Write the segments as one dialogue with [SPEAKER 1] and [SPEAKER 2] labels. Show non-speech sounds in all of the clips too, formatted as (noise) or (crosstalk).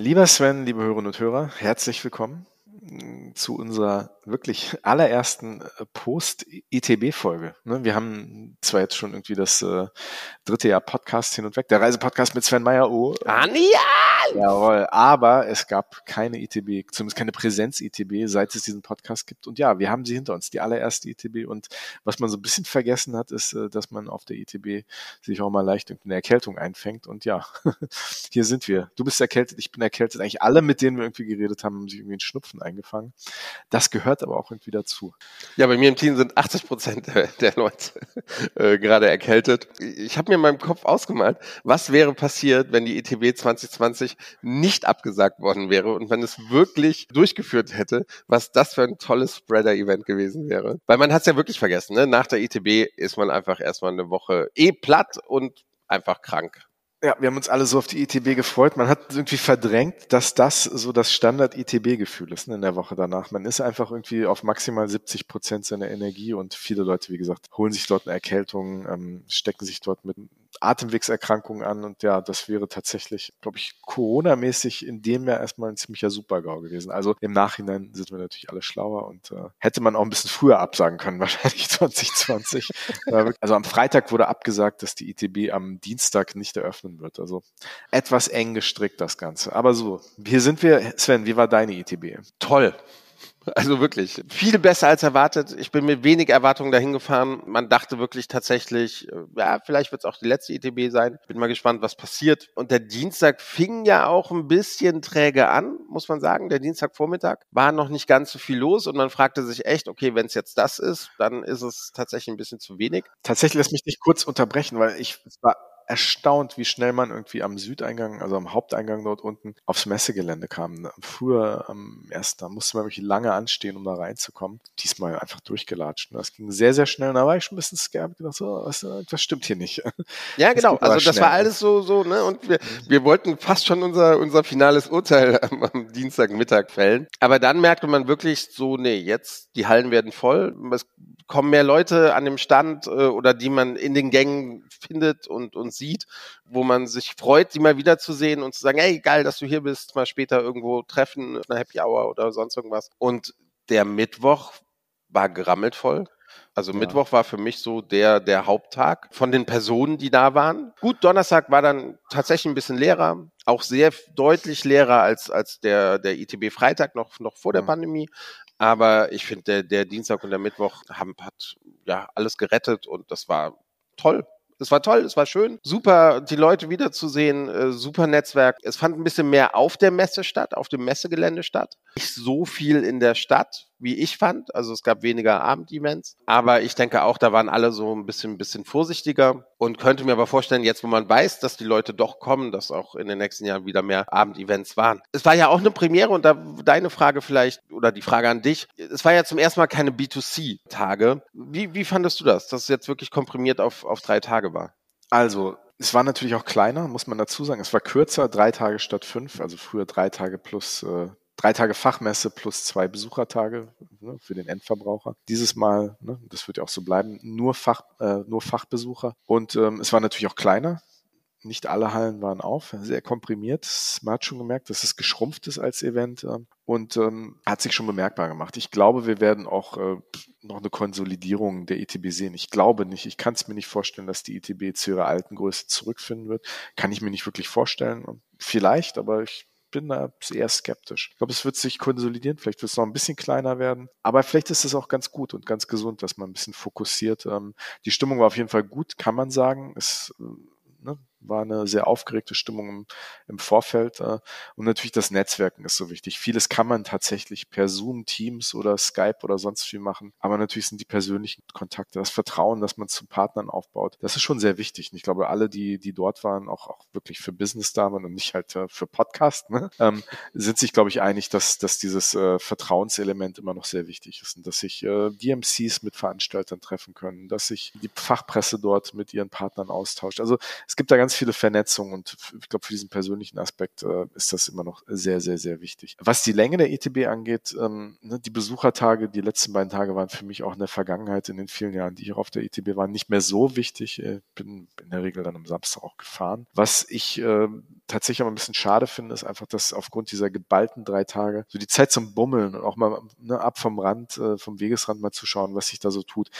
[SPEAKER 1] Lieber Sven, liebe Hörerinnen und Hörer, herzlich willkommen zu unserer wirklich allerersten äh, Post-ITB-Folge. Ne, wir haben zwar jetzt schon irgendwie das äh, dritte Jahr Podcast hin und weg, der Reisepodcast mit Sven Meyer. Oh,
[SPEAKER 2] Anja!
[SPEAKER 1] Jawohl, aber es gab keine ITB, zumindest keine Präsenz-ITB, seit es diesen Podcast gibt. Und ja, wir haben sie hinter uns, die allererste ITB. Und was man so ein bisschen vergessen hat, ist, äh, dass man auf der ITB sich auch mal leicht eine Erkältung einfängt. Und ja, (laughs) hier sind wir. Du bist erkältet, ich bin erkältet. Eigentlich alle, mit denen wir irgendwie geredet haben, haben sich irgendwie einen Schnupfen eingefangen. Das gehört aber auch irgendwie dazu.
[SPEAKER 2] Ja, bei mir im Team sind 80 Prozent der Leute äh, gerade erkältet. Ich habe mir in meinem Kopf ausgemalt, was wäre passiert, wenn die ITB 2020 nicht abgesagt worden wäre und man es wirklich durchgeführt hätte, was das für ein tolles Spreader-Event gewesen wäre. Weil man hat es ja wirklich vergessen, ne? nach der ITB ist man einfach erstmal eine Woche eh platt und einfach krank.
[SPEAKER 1] Ja, wir haben uns alle so auf die ITB gefreut. Man hat irgendwie verdrängt, dass das so das Standard-ITB-Gefühl ist ne, in der Woche danach. Man ist einfach irgendwie auf maximal 70 Prozent seiner Energie und viele Leute, wie gesagt, holen sich dort eine Erkältung, ähm, stecken sich dort mit Atemwegserkrankungen an und ja, das wäre tatsächlich, glaube ich, Corona-mäßig in dem Jahr erstmal ein ziemlicher Supergau gewesen. Also im Nachhinein sind wir natürlich alle schlauer und äh, hätte man auch ein bisschen früher absagen können, (laughs) wahrscheinlich 2020. also am Freitag wurde abgesagt, dass die ITB am Dienstag nicht eröffnen wird. Also etwas eng gestrickt das Ganze. Aber so, hier sind wir. Sven, wie war deine ITB?
[SPEAKER 2] Toll. Also wirklich viel besser als erwartet. Ich bin mit wenig Erwartungen dahin gefahren. Man dachte wirklich tatsächlich, äh, ja, vielleicht wird es auch die letzte ETB sein. Bin mal gespannt, was passiert. Und der Dienstag fing ja auch ein bisschen träge an, muss man sagen. Der Dienstagvormittag war noch nicht ganz so viel los und man fragte sich echt, okay, wenn es jetzt das ist, dann ist es tatsächlich ein bisschen zu wenig.
[SPEAKER 1] Tatsächlich lass mich nicht kurz unterbrechen, weil ich war erstaunt, wie schnell man irgendwie am Südeingang, also am Haupteingang dort unten, aufs Messegelände kam. Früher am ersten, da musste man wirklich lange anstehen, um da reinzukommen. Diesmal einfach durchgelatscht. Das ging sehr, sehr schnell. Und da war ich schon ein bisschen scared, gedacht, so, was, was stimmt hier nicht.
[SPEAKER 2] Ja, (laughs) genau. Das also das schnell. war alles so, so, ne? Und wir, mhm. wir wollten fast schon unser, unser finales Urteil (laughs) am, am Dienstagmittag fällen. Aber dann merkte man wirklich so, nee, jetzt, die Hallen werden voll. Es kommen mehr Leute an dem Stand äh, oder die man in den Gängen findet und, und sieht, wo man sich freut, die mal wiederzusehen und zu sagen, hey, geil, dass du hier bist, mal später irgendwo treffen, eine Happy Hour oder sonst irgendwas. Und der Mittwoch war gerammelt voll. Also ja. Mittwoch war für mich so der, der Haupttag von den Personen, die da waren. Gut, Donnerstag war dann tatsächlich ein bisschen leerer, auch sehr deutlich leerer als, als der, der ITB Freitag noch, noch vor der Pandemie. Aber ich finde, der, der Dienstag und der Mittwoch haben, hat ja alles gerettet und das war toll. Es war toll, es war schön, super, die Leute wiederzusehen, äh, super Netzwerk. Es fand ein bisschen mehr auf der Messe statt, auf dem Messegelände statt. Nicht so viel in der Stadt, wie ich fand. Also es gab weniger Abendevents. Aber ich denke auch, da waren alle so ein bisschen, ein bisschen vorsichtiger und könnte mir aber vorstellen, jetzt wo man weiß, dass die Leute doch kommen, dass auch in den nächsten Jahren wieder mehr Abendevents waren. Es war ja auch eine Premiere und da deine Frage vielleicht oder die Frage an dich. Es war ja zum ersten Mal keine B2C-Tage. Wie, wie fandest du das, dass es jetzt wirklich komprimiert auf, auf drei Tage war?
[SPEAKER 1] Also, es war natürlich auch kleiner, muss man dazu sagen. Es war kürzer, drei Tage statt fünf, also früher drei Tage plus äh, drei Tage Fachmesse plus zwei Besuchertage ne, für den Endverbraucher. Dieses Mal, ne, das wird ja auch so bleiben, nur Fach, äh, nur Fachbesucher. Und ähm, es war natürlich auch kleiner. Nicht alle Hallen waren auf, sehr komprimiert. Man hat schon gemerkt, dass es geschrumpft ist als Event äh, und ähm, hat sich schon bemerkbar gemacht. Ich glaube, wir werden auch äh, noch eine Konsolidierung der ITB sehen. Ich glaube nicht. Ich kann es mir nicht vorstellen, dass die ITB zu ihrer alten Größe zurückfinden wird. Kann ich mir nicht wirklich vorstellen. Vielleicht, aber ich bin da eher skeptisch. Ich glaube, es wird sich konsolidieren, vielleicht wird es noch ein bisschen kleiner werden, aber vielleicht ist es auch ganz gut und ganz gesund, dass man ein bisschen fokussiert. Ähm, die Stimmung war auf jeden Fall gut, kann man sagen. Es äh, ne, war eine sehr aufgeregte Stimmung im, im Vorfeld. Äh, und natürlich das Netzwerken ist so wichtig. Vieles kann man tatsächlich per Zoom, Teams oder Skype oder sonst viel machen. Aber natürlich sind die persönlichen Kontakte, das Vertrauen, das man zu Partnern aufbaut, das ist schon sehr wichtig. Und ich glaube, alle, die, die dort waren, auch, auch wirklich für Business da waren und nicht halt äh, für Podcast, ne, ähm, sind sich, glaube ich, einig, dass, dass dieses äh, Vertrauenselement immer noch sehr wichtig ist und dass sich äh, DMCs mit Veranstaltern treffen können, dass sich die Fachpresse dort mit ihren Partnern austauscht. Also es gibt da ganz ganz viele Vernetzungen und ich glaube, für diesen persönlichen Aspekt äh, ist das immer noch sehr, sehr, sehr wichtig. Was die Länge der ETB angeht, ähm, ne, die Besuchertage, die letzten beiden Tage waren für mich auch in der Vergangenheit, in den vielen Jahren, die ich auf der ETB war, nicht mehr so wichtig. Ich bin in der Regel dann am Samstag auch gefahren. Was ich äh, tatsächlich aber ein bisschen schade finde, ist einfach, dass aufgrund dieser geballten drei Tage so die Zeit zum Bummeln und auch mal ne, ab vom Rand, äh, vom Wegesrand mal zu schauen, was sich da so tut,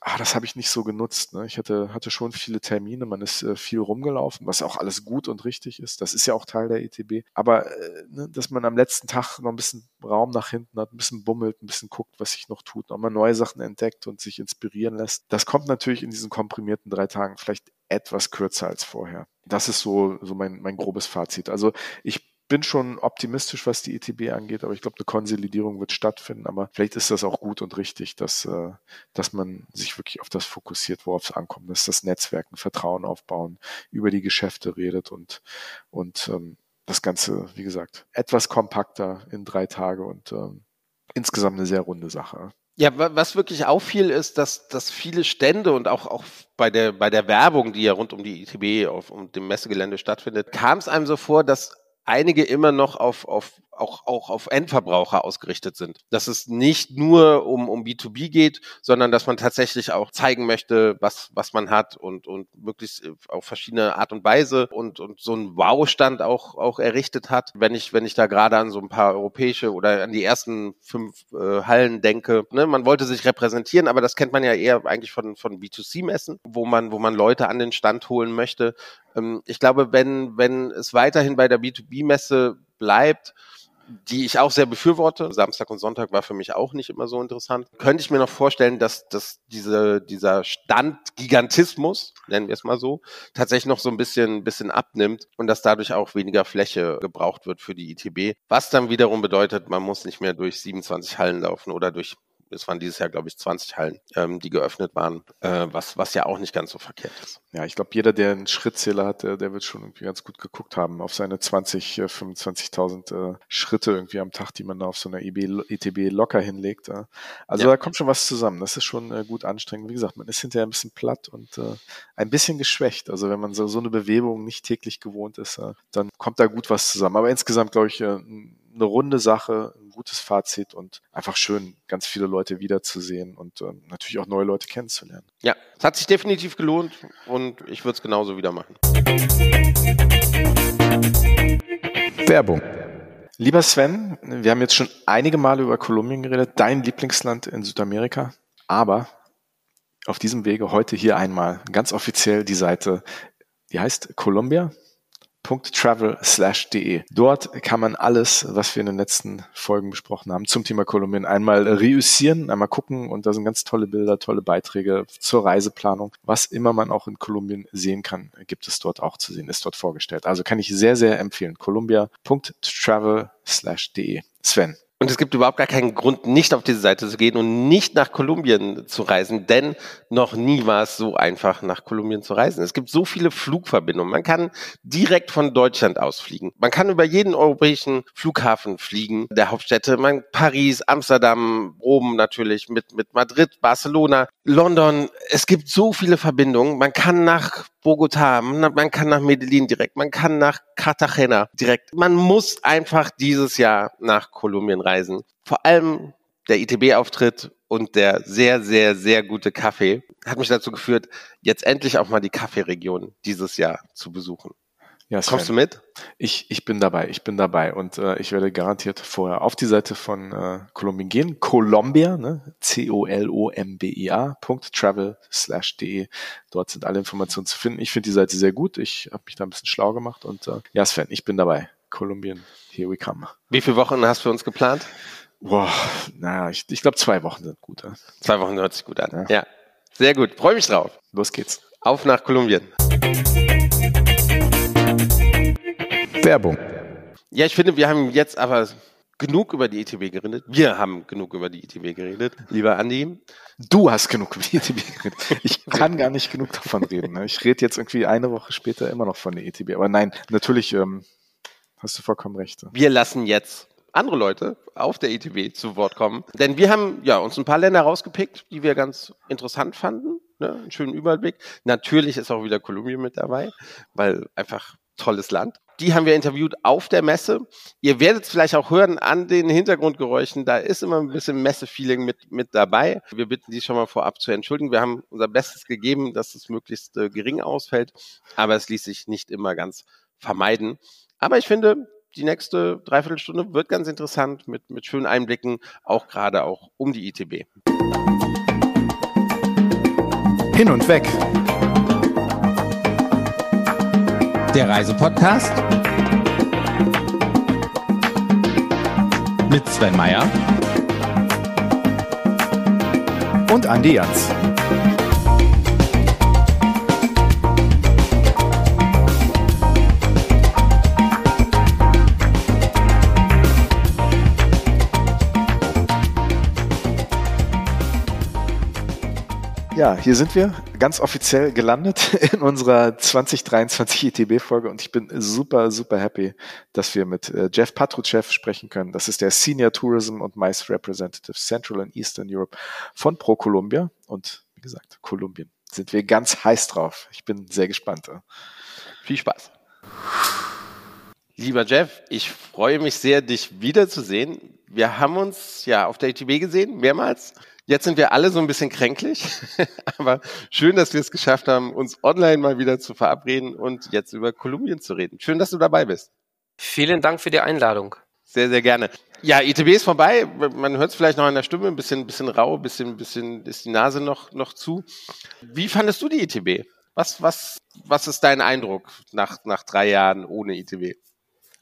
[SPEAKER 1] ah, das habe ich nicht so genutzt. Ne? Ich hatte, hatte schon viele Termine, man ist äh, viel rumgelaufen, was auch alles gut und richtig ist. Das ist ja auch Teil der ETB. Aber äh, ne, dass man am letzten Tag noch ein bisschen Raum nach hinten hat, ein bisschen bummelt, ein bisschen guckt, was sich noch tut, nochmal neue Sachen entdeckt und sich inspirieren lässt. Das kommt natürlich in diesen komprimierten drei Tagen vielleicht etwas kürzer als vorher. Das ist so, so mein, mein grobes Fazit. Also ich bin schon optimistisch, was die ETB angeht, aber ich glaube, eine Konsolidierung wird stattfinden. Aber vielleicht ist das auch gut und richtig, dass, äh, dass man sich wirklich auf das fokussiert, worauf es ankommt. Das ist das Netzwerken, Vertrauen aufbauen, über die Geschäfte redet und, und ähm, das Ganze, wie gesagt, etwas kompakter in drei Tage und ähm, insgesamt eine sehr runde Sache.
[SPEAKER 2] Ja, was wirklich auffiel, ist, dass, dass viele Stände und auch, auch bei der, bei der Werbung, die ja rund um die ITB auf um dem Messegelände stattfindet, kam es einem so vor, dass einige immer noch auf, auf auch, auch auf Endverbraucher ausgerichtet sind. Dass es nicht nur um, um B2B geht, sondern dass man tatsächlich auch zeigen möchte, was, was man hat und, und möglichst auf verschiedene Art und Weise und, und so einen Wow-Stand auch, auch errichtet hat. Wenn ich, wenn ich da gerade an so ein paar europäische oder an die ersten fünf äh, Hallen denke, ne, man wollte sich repräsentieren, aber das kennt man ja eher eigentlich von, von B2C-Messen, wo man, wo man Leute an den Stand holen möchte. Ähm, ich glaube, wenn, wenn es weiterhin bei der B2B-Messe bleibt, die ich auch sehr befürworte. Samstag und Sonntag war für mich auch nicht immer so interessant. Könnte ich mir noch vorstellen, dass, dass diese, dieser Standgigantismus, nennen wir es mal so, tatsächlich noch so ein bisschen, bisschen abnimmt und dass dadurch auch weniger Fläche gebraucht wird für die ITB. Was dann wiederum bedeutet, man muss nicht mehr durch 27 Hallen laufen oder durch es waren dieses Jahr, glaube ich, 20 Hallen, ähm, die geöffnet waren, äh, was, was ja auch nicht ganz so verkehrt ist.
[SPEAKER 1] Ja, ich glaube, jeder, der einen Schrittzähler hat, der, der wird schon irgendwie ganz gut geguckt haben auf seine 20, 25.000 äh, Schritte irgendwie am Tag, die man da auf so einer EB, ETB locker hinlegt. Äh. Also ja. da kommt schon was zusammen. Das ist schon äh, gut anstrengend. Wie gesagt, man ist hinterher ein bisschen platt und äh, ein bisschen geschwächt. Also wenn man so, so eine Bewegung nicht täglich gewohnt ist, äh, dann kommt da gut was zusammen. Aber insgesamt, glaube ich, äh, eine runde Sache, ein gutes Fazit und einfach schön, ganz viele Leute wiederzusehen und äh, natürlich auch neue Leute kennenzulernen.
[SPEAKER 2] Ja, es hat sich definitiv gelohnt und ich würde es genauso wieder machen.
[SPEAKER 1] Werbung. Lieber Sven, wir haben jetzt schon einige Male über Kolumbien geredet, dein Lieblingsland in Südamerika, aber auf diesem Wege heute hier einmal ganz offiziell die Seite, die heißt Columbia, travel.de. Dort kann man alles, was wir in den letzten Folgen besprochen haben, zum Thema Kolumbien einmal reüssieren, einmal gucken und da sind ganz tolle Bilder, tolle Beiträge zur Reiseplanung. Was immer man auch in Kolumbien sehen kann, gibt es dort auch zu sehen, ist dort vorgestellt. Also kann ich sehr, sehr empfehlen. Columbia.travel.de. Sven,
[SPEAKER 2] und es gibt überhaupt gar keinen Grund, nicht auf diese Seite zu gehen und nicht nach Kolumbien zu reisen, denn noch nie war es so einfach, nach Kolumbien zu reisen. Es gibt so viele Flugverbindungen. Man kann direkt von Deutschland aus fliegen. Man kann über jeden europäischen Flughafen fliegen, der Hauptstädte, man, Paris, Amsterdam, Rom natürlich, mit, mit Madrid, Barcelona, London. Es gibt so viele Verbindungen. Man kann nach Bogota, man kann nach Medellin direkt, man kann nach Cartagena direkt. Man muss einfach dieses Jahr nach Kolumbien reisen. Vor allem der ITB-Auftritt und der sehr, sehr, sehr gute Kaffee hat mich dazu geführt, jetzt endlich auch mal die Kaffeeregion dieses Jahr zu besuchen.
[SPEAKER 1] Ja, Sven, Kommst du mit? Ich, ich bin dabei, ich bin dabei und äh, ich werde garantiert vorher auf die Seite von äh, Kolumbien gehen. Colombia, ne? C-O-L-O-M-B-I-A, travel slash de. Dort sind alle Informationen zu finden. Ich finde die Seite sehr gut. Ich habe mich da ein bisschen schlau gemacht und äh, ja, Sven, ich bin dabei. Kolumbien, here we come.
[SPEAKER 2] Wie viele Wochen hast du für uns geplant?
[SPEAKER 1] Boah, naja, ich, ich glaube zwei Wochen sind gut. Ja?
[SPEAKER 2] Zwei Wochen hört sich gut an. Ja. ja. Sehr gut. Freue mich drauf.
[SPEAKER 1] Los geht's.
[SPEAKER 2] Auf nach Kolumbien.
[SPEAKER 1] Werbung.
[SPEAKER 2] Ja, ich finde, wir haben jetzt aber genug über die ETB geredet. Wir haben genug über die ETB geredet, lieber Andi.
[SPEAKER 1] Du hast genug über die ETB geredet. Ich kann gar nicht genug davon reden. Ne? Ich rede jetzt irgendwie eine Woche später immer noch von der ETB. Aber nein, natürlich ähm, hast du vollkommen recht.
[SPEAKER 2] Wir lassen jetzt andere Leute auf der ETB zu Wort kommen. Denn wir haben ja uns ein paar Länder rausgepickt, die wir ganz interessant fanden ne, einen schönen Überblick. Natürlich ist auch wieder Kolumbien mit dabei, weil einfach tolles Land. Die haben wir interviewt auf der Messe. Ihr werdet es vielleicht auch hören an den Hintergrundgeräuschen. Da ist immer ein bisschen Messe-Feeling mit, mit dabei. Wir bitten die schon mal vorab zu entschuldigen. Wir haben unser Bestes gegeben, dass es möglichst äh, gering ausfällt. Aber es ließ sich nicht immer ganz vermeiden. Aber ich finde, die nächste Dreiviertelstunde wird ganz interessant mit, mit schönen Einblicken, auch gerade auch um die ITB.
[SPEAKER 3] Hin und weg der Reisepodcast mit Sven Meyer und Andi Jans.
[SPEAKER 1] Ja, hier sind wir ganz offiziell gelandet (laughs) in unserer 2023 ITB-Folge und ich bin super, super happy, dass wir mit äh, Jeff Patruchev sprechen können. Das ist der Senior Tourism und Mice Representative Central and Eastern Europe von ProColumbia und wie gesagt, Kolumbien. Sind wir ganz heiß drauf. Ich bin sehr gespannt.
[SPEAKER 2] Viel Spaß. Lieber Jeff, ich freue mich sehr, dich wiederzusehen. Wir haben uns ja auf der ITB gesehen, mehrmals. Jetzt sind wir alle so ein bisschen kränklich, (laughs) aber schön, dass wir es geschafft haben, uns online mal wieder zu verabreden und jetzt über Kolumbien zu reden. Schön, dass du dabei bist.
[SPEAKER 4] Vielen Dank für die Einladung.
[SPEAKER 2] Sehr, sehr gerne. Ja, ITB ist vorbei. Man hört es vielleicht noch an der Stimme, ein bisschen, bisschen rau, ein bisschen, bisschen ist die Nase noch, noch zu. Wie fandest du die ITB? Was, was, was ist dein Eindruck nach, nach drei Jahren ohne ITB?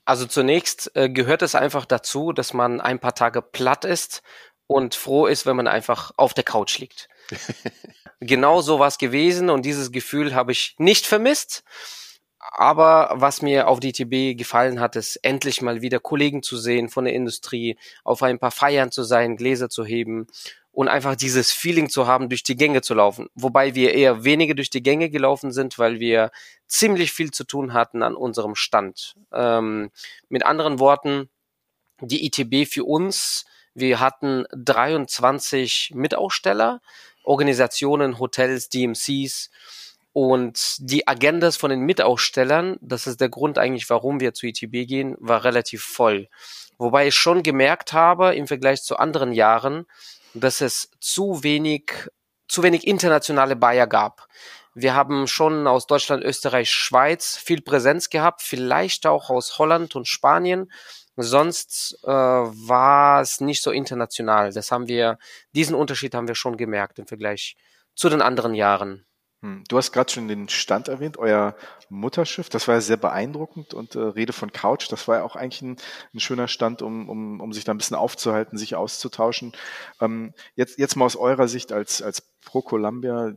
[SPEAKER 4] Also zunächst äh, gehört es einfach dazu, dass man ein paar Tage platt ist und froh ist, wenn man einfach auf der Couch liegt. (laughs) genau so war es gewesen und dieses Gefühl habe ich nicht vermisst. Aber was mir auf DTB gefallen hat, ist endlich mal wieder Kollegen zu sehen von der Industrie, auf ein paar Feiern zu sein, Gläser zu heben und einfach dieses Feeling zu haben, durch die Gänge zu laufen. Wobei wir eher wenige durch die Gänge gelaufen sind, weil wir ziemlich viel zu tun hatten an unserem Stand. Ähm, mit anderen Worten, die ITB für uns wir hatten 23 Mitaussteller, Organisationen, Hotels, DMCs und die Agendas von den Mitausstellern, das ist der Grund eigentlich, warum wir zu ITB gehen, war relativ voll. Wobei ich schon gemerkt habe im Vergleich zu anderen Jahren, dass es zu wenig, zu wenig internationale Buyer gab. Wir haben schon aus Deutschland, Österreich, Schweiz viel Präsenz gehabt, vielleicht auch aus Holland und Spanien, Sonst äh, war es nicht so international. Das haben wir, diesen Unterschied haben wir schon gemerkt im Vergleich zu den anderen Jahren.
[SPEAKER 1] Hm, du hast gerade schon den Stand erwähnt, euer Mutterschiff, das war ja sehr beeindruckend und äh, Rede von Couch, das war ja auch eigentlich ein, ein schöner Stand, um, um, um sich da ein bisschen aufzuhalten, sich auszutauschen. Ähm, jetzt, jetzt mal aus eurer Sicht als, als Pro Columbia,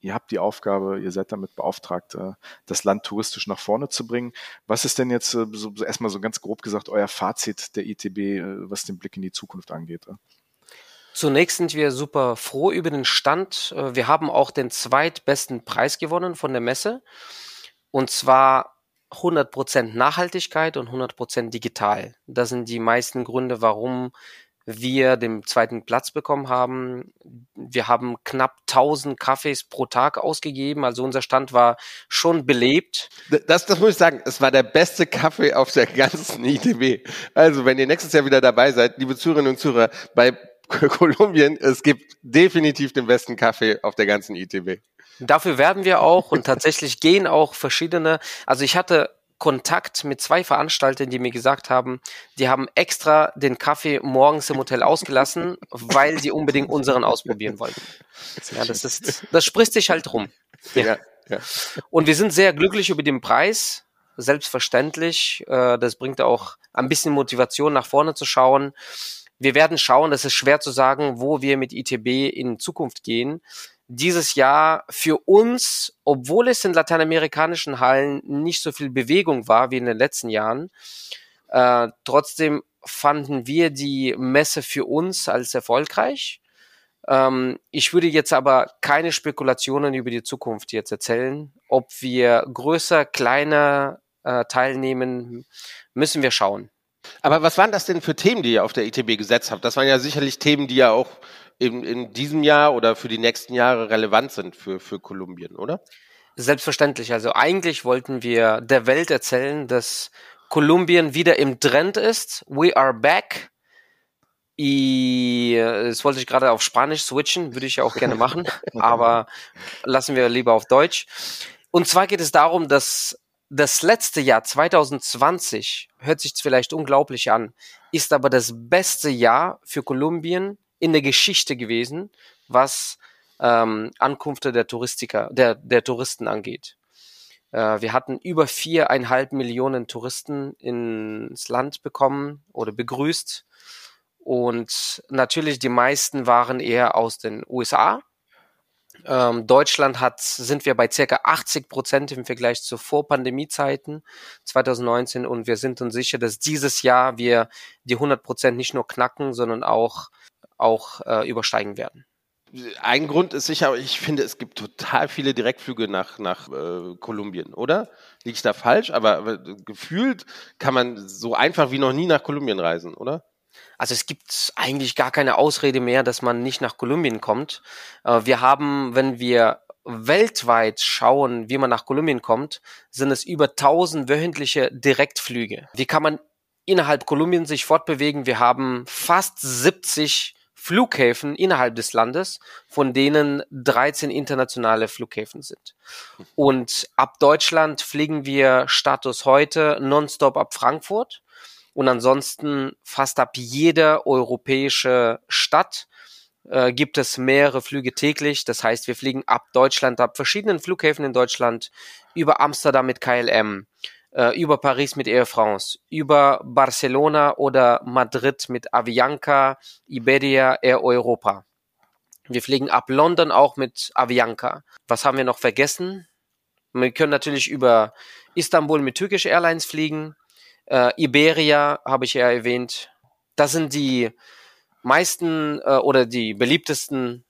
[SPEAKER 1] ihr habt die Aufgabe, ihr seid damit beauftragt, äh, das Land touristisch nach vorne zu bringen. Was ist denn jetzt äh, so, erstmal so ganz grob gesagt euer Fazit der ITB, äh, was den Blick in die Zukunft angeht?
[SPEAKER 4] Zunächst sind wir super froh über den Stand. Wir haben auch den zweitbesten Preis gewonnen von der Messe. Und zwar 100% Nachhaltigkeit und 100% digital. Das sind die meisten Gründe, warum wir den zweiten Platz bekommen haben. Wir haben knapp 1000 Kaffees pro Tag ausgegeben, also unser Stand war schon belebt.
[SPEAKER 2] Das, das muss ich sagen, es war der beste Kaffee auf der ganzen ITB. Also, wenn ihr nächstes Jahr wieder dabei seid, liebe Zuhörerinnen und Zuhörer, bei Kolumbien, es gibt definitiv den besten Kaffee auf der ganzen ITB.
[SPEAKER 4] Dafür werden wir auch und tatsächlich gehen auch verschiedene, also ich hatte Kontakt mit zwei Veranstaltern, die mir gesagt haben, die haben extra den Kaffee morgens im Hotel ausgelassen, (laughs) weil sie unbedingt unseren ausprobieren wollten. Ja, das ist, das spricht sich halt rum. Ja. ja. Und wir sind sehr glücklich über den Preis. Selbstverständlich. Äh, das bringt auch ein bisschen Motivation nach vorne zu schauen. Wir werden schauen, das ist schwer zu sagen, wo wir mit ITB in Zukunft gehen dieses Jahr für uns, obwohl es in lateinamerikanischen Hallen nicht so viel Bewegung war wie in den letzten Jahren, äh, trotzdem fanden wir die Messe für uns als erfolgreich. Ähm, ich würde jetzt aber keine Spekulationen über die Zukunft jetzt erzählen. Ob wir größer, kleiner äh, teilnehmen, müssen wir schauen.
[SPEAKER 2] Aber was waren das denn für Themen, die ihr auf der ITB gesetzt habt? Das waren ja sicherlich Themen, die ja auch in, in diesem Jahr oder für die nächsten Jahre relevant sind für, für Kolumbien, oder?
[SPEAKER 4] Selbstverständlich. Also eigentlich wollten wir der Welt erzählen, dass Kolumbien wieder im Trend ist. We are back. I, das wollte ich gerade auf Spanisch switchen, würde ich ja auch gerne machen, (laughs) aber lassen wir lieber auf Deutsch. Und zwar geht es darum, dass das letzte Jahr 2020 hört sich vielleicht unglaublich an, ist aber das beste Jahr für Kolumbien in der Geschichte gewesen, was ähm, Ankünfte der Touristiker, der, der Touristen angeht. Äh, wir hatten über viereinhalb Millionen Touristen ins Land bekommen oder begrüßt. Und natürlich die meisten waren eher aus den USA. Ähm, Deutschland hat, sind wir bei circa 80 Prozent im Vergleich zu Vor-Pandemie-Zeiten 2019 und wir sind uns sicher, dass dieses Jahr wir die 100 Prozent nicht nur knacken, sondern auch, auch äh, übersteigen werden.
[SPEAKER 2] Ein Grund ist sicher, ich finde, es gibt total viele Direktflüge nach, nach äh, Kolumbien, oder? Liege ich da falsch? Aber, aber gefühlt kann man so einfach wie noch nie nach Kolumbien reisen, oder?
[SPEAKER 4] Also es gibt eigentlich gar keine Ausrede mehr, dass man nicht nach Kolumbien kommt. Äh, wir haben, wenn wir weltweit schauen, wie man nach Kolumbien kommt, sind es über 1000 wöchentliche Direktflüge. Wie kann man innerhalb Kolumbien sich fortbewegen? Wir haben fast 70 Flughäfen innerhalb des Landes, von denen 13 internationale Flughäfen sind. Und ab Deutschland fliegen wir Status heute nonstop ab Frankfurt und ansonsten fast ab jeder europäische Stadt äh, gibt es mehrere Flüge täglich. Das heißt, wir fliegen ab Deutschland, ab verschiedenen Flughäfen in Deutschland, über Amsterdam mit KLM, über Paris mit Air France, über Barcelona oder Madrid mit Avianca, Iberia, Air Europa. Wir fliegen ab London auch mit Avianca. Was haben wir noch vergessen? Wir können natürlich über Istanbul mit Turkish Airlines fliegen. Äh, Iberia habe ich ja erwähnt. Das sind die meisten äh, oder die beliebtesten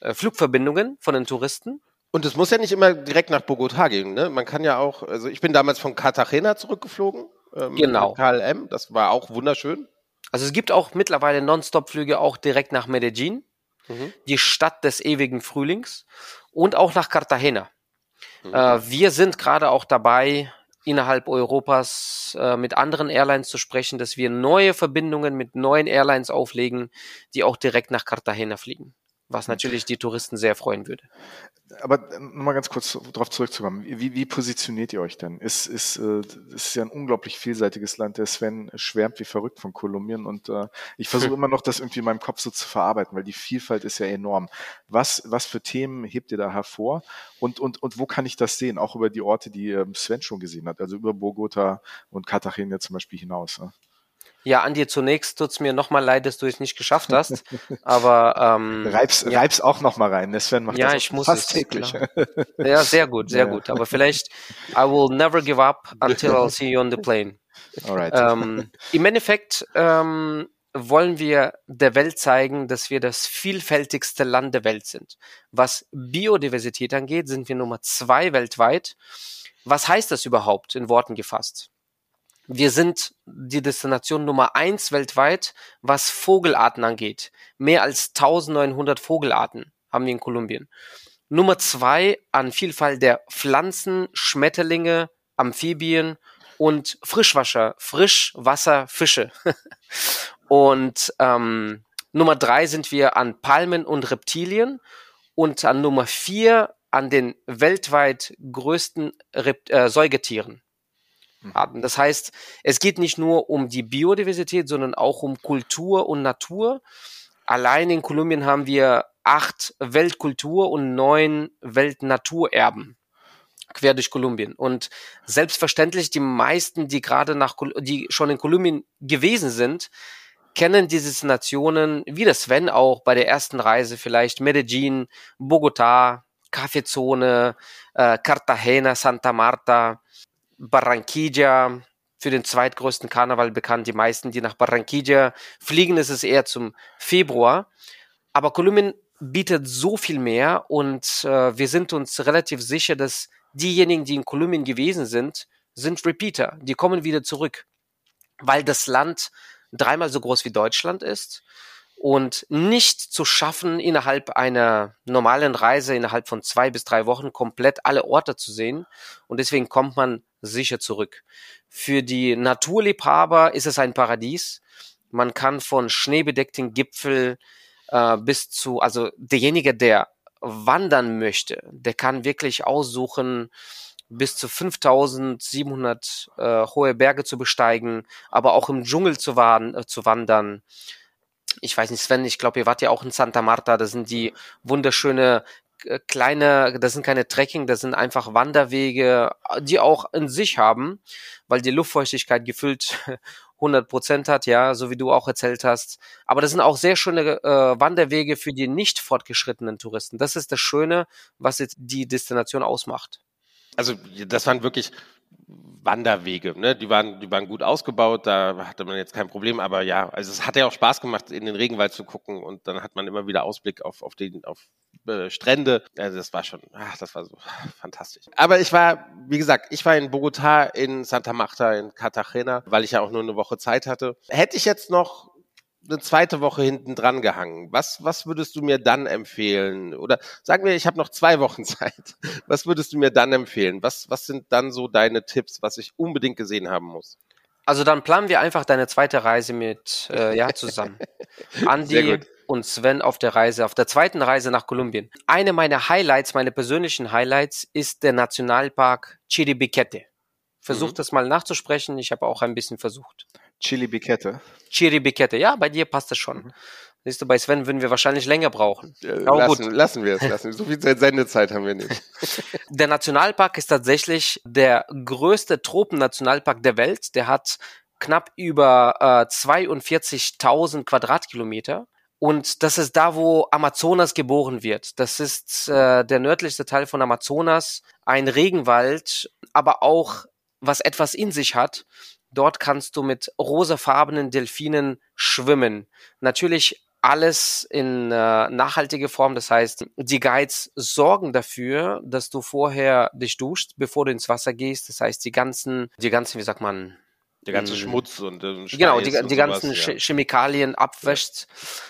[SPEAKER 4] äh, Flugverbindungen von den Touristen.
[SPEAKER 2] Und es muss ja nicht immer direkt nach Bogotá gehen, ne? Man kann ja auch, also ich bin damals von Cartagena zurückgeflogen.
[SPEAKER 4] Ähm, genau.
[SPEAKER 2] KLM, das war auch wunderschön.
[SPEAKER 4] Also es gibt auch mittlerweile Non-Stop-Flüge auch direkt nach Medellin, mhm. die Stadt des ewigen Frühlings, und auch nach Cartagena. Mhm. Äh, wir sind gerade auch dabei, innerhalb Europas äh, mit anderen Airlines zu sprechen, dass wir neue Verbindungen mit neuen Airlines auflegen, die auch direkt nach Cartagena fliegen was natürlich die Touristen sehr freuen würde.
[SPEAKER 1] Aber nochmal ganz kurz darauf zurückzukommen. Wie, wie positioniert ihr euch denn? Ist, ist, äh, ist ja ein unglaublich vielseitiges Land. Der Sven schwärmt wie verrückt von Kolumbien und äh, ich versuche (laughs) immer noch, das irgendwie in meinem Kopf so zu verarbeiten, weil die Vielfalt ist ja enorm. Was, was für Themen hebt ihr da hervor und, und, und wo kann ich das sehen? Auch über die Orte, die ähm, Sven schon gesehen hat, also über Bogota und Cartagena zum Beispiel hinaus. Ne?
[SPEAKER 4] Ja, an dir zunächst tut's mir nochmal leid, dass du es nicht geschafft hast. Aber ähm, (laughs)
[SPEAKER 1] reib's, ja. reib's auch nochmal rein. Ne? Sven macht
[SPEAKER 4] ja,
[SPEAKER 1] das
[SPEAKER 4] ich muss fast es, täglich. Klar. (laughs) Ja, sehr gut, sehr ja. gut. Aber vielleicht I will never give up until I'll see you on the plane. Alright. Ähm, Im Endeffekt ähm, wollen wir der Welt zeigen, dass wir das vielfältigste Land der Welt sind. Was Biodiversität angeht, sind wir Nummer zwei weltweit. Was heißt das überhaupt in Worten gefasst? Wir sind die Destination Nummer eins weltweit, was Vogelarten angeht. Mehr als 1900 Vogelarten haben wir in Kolumbien. Nummer zwei an Vielfalt der Pflanzen, Schmetterlinge, Amphibien und Frischwasser, Frischwasserfische. (laughs) und ähm, Nummer drei sind wir an Palmen und Reptilien und an Nummer vier an den weltweit größten Rept äh, Säugetieren. Arten. Das heißt, es geht nicht nur um die Biodiversität, sondern auch um Kultur und Natur. Allein in Kolumbien haben wir acht Weltkultur- und neun Weltnaturerben quer durch Kolumbien. Und selbstverständlich die meisten, die gerade nach, die schon in Kolumbien gewesen sind, kennen diese Nationen, wie das Sven auch bei der ersten Reise vielleicht Medellin, Bogotá, Kaffeezone, äh, Cartagena, Santa Marta, Barranquilla für den zweitgrößten Karneval bekannt. Die meisten, die nach Barranquilla fliegen, ist es eher zum Februar. Aber Kolumbien bietet so viel mehr und äh, wir sind uns relativ sicher, dass diejenigen, die in Kolumbien gewesen sind, sind Repeater. Die kommen wieder zurück, weil das Land dreimal so groß wie Deutschland ist und nicht zu schaffen, innerhalb einer normalen Reise, innerhalb von zwei bis drei Wochen komplett alle Orte zu sehen. Und deswegen kommt man sicher zurück. Für die Naturliebhaber ist es ein Paradies. Man kann von schneebedeckten Gipfel äh, bis zu, also derjenige, der wandern möchte, der kann wirklich aussuchen, bis zu 5700 äh, hohe Berge zu besteigen, aber auch im Dschungel zu, äh, zu wandern ich weiß nicht, Sven, ich glaube, ihr wart ja auch in Santa Marta, das sind die wunderschöne kleine, das sind keine Trekking, das sind einfach Wanderwege, die auch in sich haben, weil die Luftfeuchtigkeit gefüllt 100 (laughs) Prozent hat, ja, so wie du auch erzählt hast. Aber das sind auch sehr schöne äh, Wanderwege für die nicht fortgeschrittenen Touristen. Das ist das Schöne, was jetzt die Destination ausmacht.
[SPEAKER 2] Also das waren wirklich Wanderwege, ne? Die waren, die waren gut ausgebaut, da hatte man jetzt kein Problem, aber ja, also es hat ja auch Spaß gemacht, in den Regenwald zu gucken und dann hat man immer wieder Ausblick auf, auf den, auf äh, Strände. Also das war schon, ach, das war so (laughs) fantastisch. Aber ich war, wie gesagt, ich war in Bogotá, in Santa Marta, in Cartagena, weil ich ja auch nur eine Woche Zeit hatte. Hätte ich jetzt noch eine zweite Woche hinten dran gehangen. Was, was würdest du mir dann empfehlen? Oder sagen wir, ich habe noch zwei Wochen (laughs) Zeit. Was würdest du mir dann empfehlen? Was, was sind dann so deine Tipps, was ich unbedingt gesehen haben muss?
[SPEAKER 4] Also dann planen wir einfach deine zweite Reise mit äh, ja zusammen. (laughs) Andi und Sven auf der Reise, auf der zweiten Reise nach Kolumbien. Eine meiner Highlights, meine persönlichen Highlights, ist der Nationalpark Chiribiquete. Versucht mhm. das mal nachzusprechen. Ich habe auch ein bisschen versucht.
[SPEAKER 1] Chili Bikette.
[SPEAKER 4] Chili Bikette, ja, bei dir passt es schon. Mhm. Siehst du, bei Sven würden wir wahrscheinlich länger brauchen.
[SPEAKER 2] Äh, lassen, gut. lassen wir es, lassen. So viel Sendezeit haben wir nicht. (laughs)
[SPEAKER 4] Der Nationalpark ist tatsächlich der größte Tropennationalpark der Welt. Der hat knapp über äh, 42.000 Quadratkilometer. Und das ist da, wo Amazonas geboren wird. Das ist äh, der nördlichste Teil von Amazonas, ein Regenwald, aber auch was etwas in sich hat. Dort kannst du mit rosafarbenen Delfinen schwimmen. Natürlich alles in äh, nachhaltige Form. Das heißt, die Guides sorgen dafür, dass du vorher dich duscht, bevor du ins Wasser gehst. Das heißt, die ganzen, die ganzen, wie sagt man,
[SPEAKER 2] der ganze hm. Schmutz und,
[SPEAKER 4] und genau die, die ganzen sowas, ja. Chemikalien abwäscht.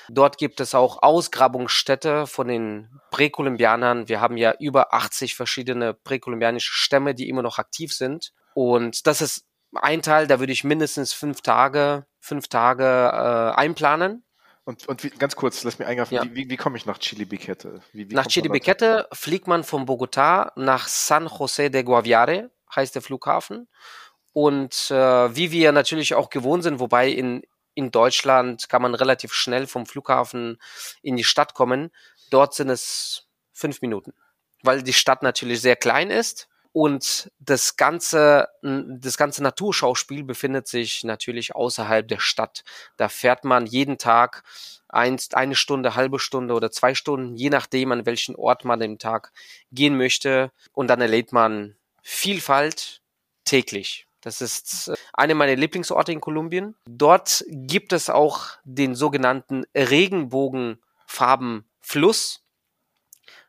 [SPEAKER 4] Dort gibt es auch Ausgrabungsstätte von den Präkolumbianern. Wir haben ja über 80 verschiedene präkolumbianische Stämme, die immer noch aktiv sind. Und das ist ein Teil, da würde ich mindestens fünf Tage, fünf Tage äh, einplanen.
[SPEAKER 1] Und, und wie, ganz kurz, lass mich eingreifen, ja. wie, wie, komme ich nach Chile Biquete?
[SPEAKER 4] Wie, wie nach Chile Biquete fliegt man von Bogotá nach San José de Guaviare, heißt der Flughafen. Und äh, wie wir natürlich auch gewohnt sind, wobei in, in Deutschland kann man relativ schnell vom Flughafen in die Stadt kommen, dort sind es fünf Minuten, weil die Stadt natürlich sehr klein ist und das ganze, das ganze Naturschauspiel befindet sich natürlich außerhalb der Stadt. Da fährt man jeden Tag einst eine Stunde, halbe Stunde oder zwei Stunden, je nachdem, an welchen Ort man im Tag gehen möchte. Und dann erlebt man Vielfalt täglich. Das ist eine meiner Lieblingsorte in Kolumbien. Dort gibt es auch den sogenannten Regenbogenfarbenfluss.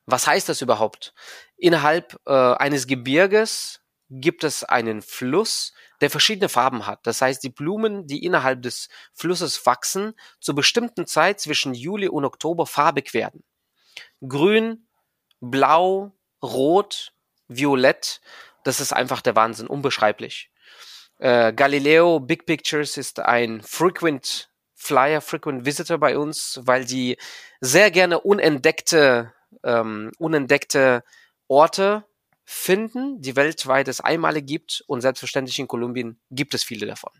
[SPEAKER 4] Was heißt das überhaupt? Innerhalb äh, eines Gebirges gibt es einen Fluss, der verschiedene Farben hat. Das heißt, die Blumen, die innerhalb des Flusses wachsen, zur bestimmten Zeit zwischen Juli und Oktober farbig werden. Grün, blau, rot, violett, das ist einfach der Wahnsinn, unbeschreiblich. Äh, Galileo Big Pictures ist ein frequent Flyer, frequent Visitor bei uns, weil die sehr gerne unentdeckte, ähm, unentdeckte Orte finden, die weltweit es einmalig gibt und selbstverständlich in Kolumbien gibt es viele davon.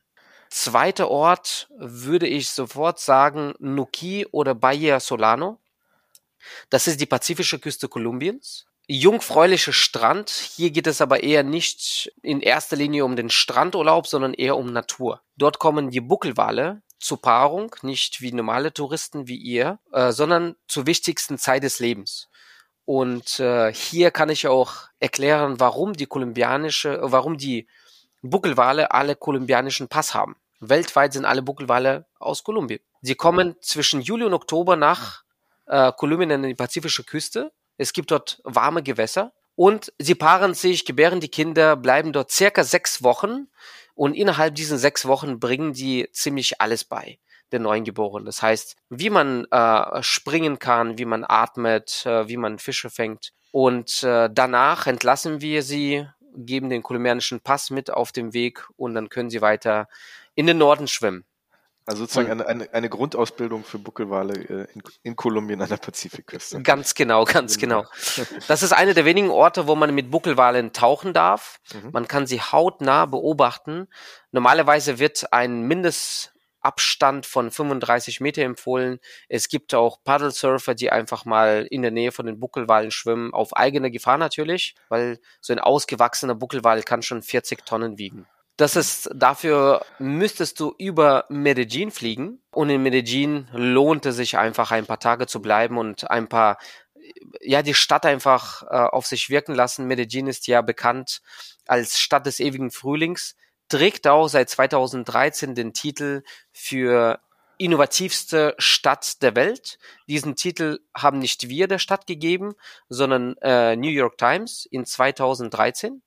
[SPEAKER 4] Zweiter Ort würde ich sofort sagen Nuki oder Bahia Solano. Das ist die pazifische Küste Kolumbiens. Jungfräulicher Strand. Hier geht es aber eher nicht in erster Linie um den Strandurlaub, sondern eher um Natur. Dort kommen die Buckelwale zur Paarung, nicht wie normale Touristen wie ihr, äh, sondern zur wichtigsten Zeit des Lebens. Und äh, hier kann ich auch erklären, warum die kolumbianische, warum die Buckelwale alle kolumbianischen Pass haben. Weltweit sind alle Buckelwale aus Kolumbien. Sie kommen zwischen Juli und Oktober nach äh, Kolumbien an die pazifische Küste. Es gibt dort warme Gewässer und sie paaren sich, gebären die Kinder, bleiben dort circa sechs Wochen und innerhalb diesen sechs Wochen bringen die ziemlich alles bei. Der Neugeborenen. Das heißt, wie man äh, springen kann, wie man atmet, äh, wie man Fische fängt. Und äh, danach entlassen wir sie, geben den kolumbianischen Pass mit auf dem Weg und dann können sie weiter in den Norden schwimmen.
[SPEAKER 1] Also sozusagen eine, eine, eine Grundausbildung für Buckelwale äh, in, in Kolumbien an der Pazifikküste.
[SPEAKER 4] Ganz genau, ganz genau. Das ist eine der wenigen Orte, wo man mit Buckelwalen tauchen darf. Mhm. Man kann sie hautnah beobachten. Normalerweise wird ein Mindestabstand von 35 Meter empfohlen. Es gibt auch Paddlesurfer, die einfach mal in der Nähe von den Buckelwalen schwimmen, auf eigene Gefahr natürlich, weil so ein ausgewachsener Buckelwal kann schon 40 Tonnen wiegen. Das ist, dafür müsstest du über Medellin fliegen. Und in Medellin lohnt es sich einfach ein paar Tage zu bleiben und ein paar, ja, die Stadt einfach äh, auf sich wirken lassen. Medellin ist ja bekannt als Stadt des ewigen Frühlings, trägt auch seit 2013 den Titel für innovativste Stadt der Welt. Diesen Titel haben nicht wir der Stadt gegeben, sondern äh, New York Times in 2013.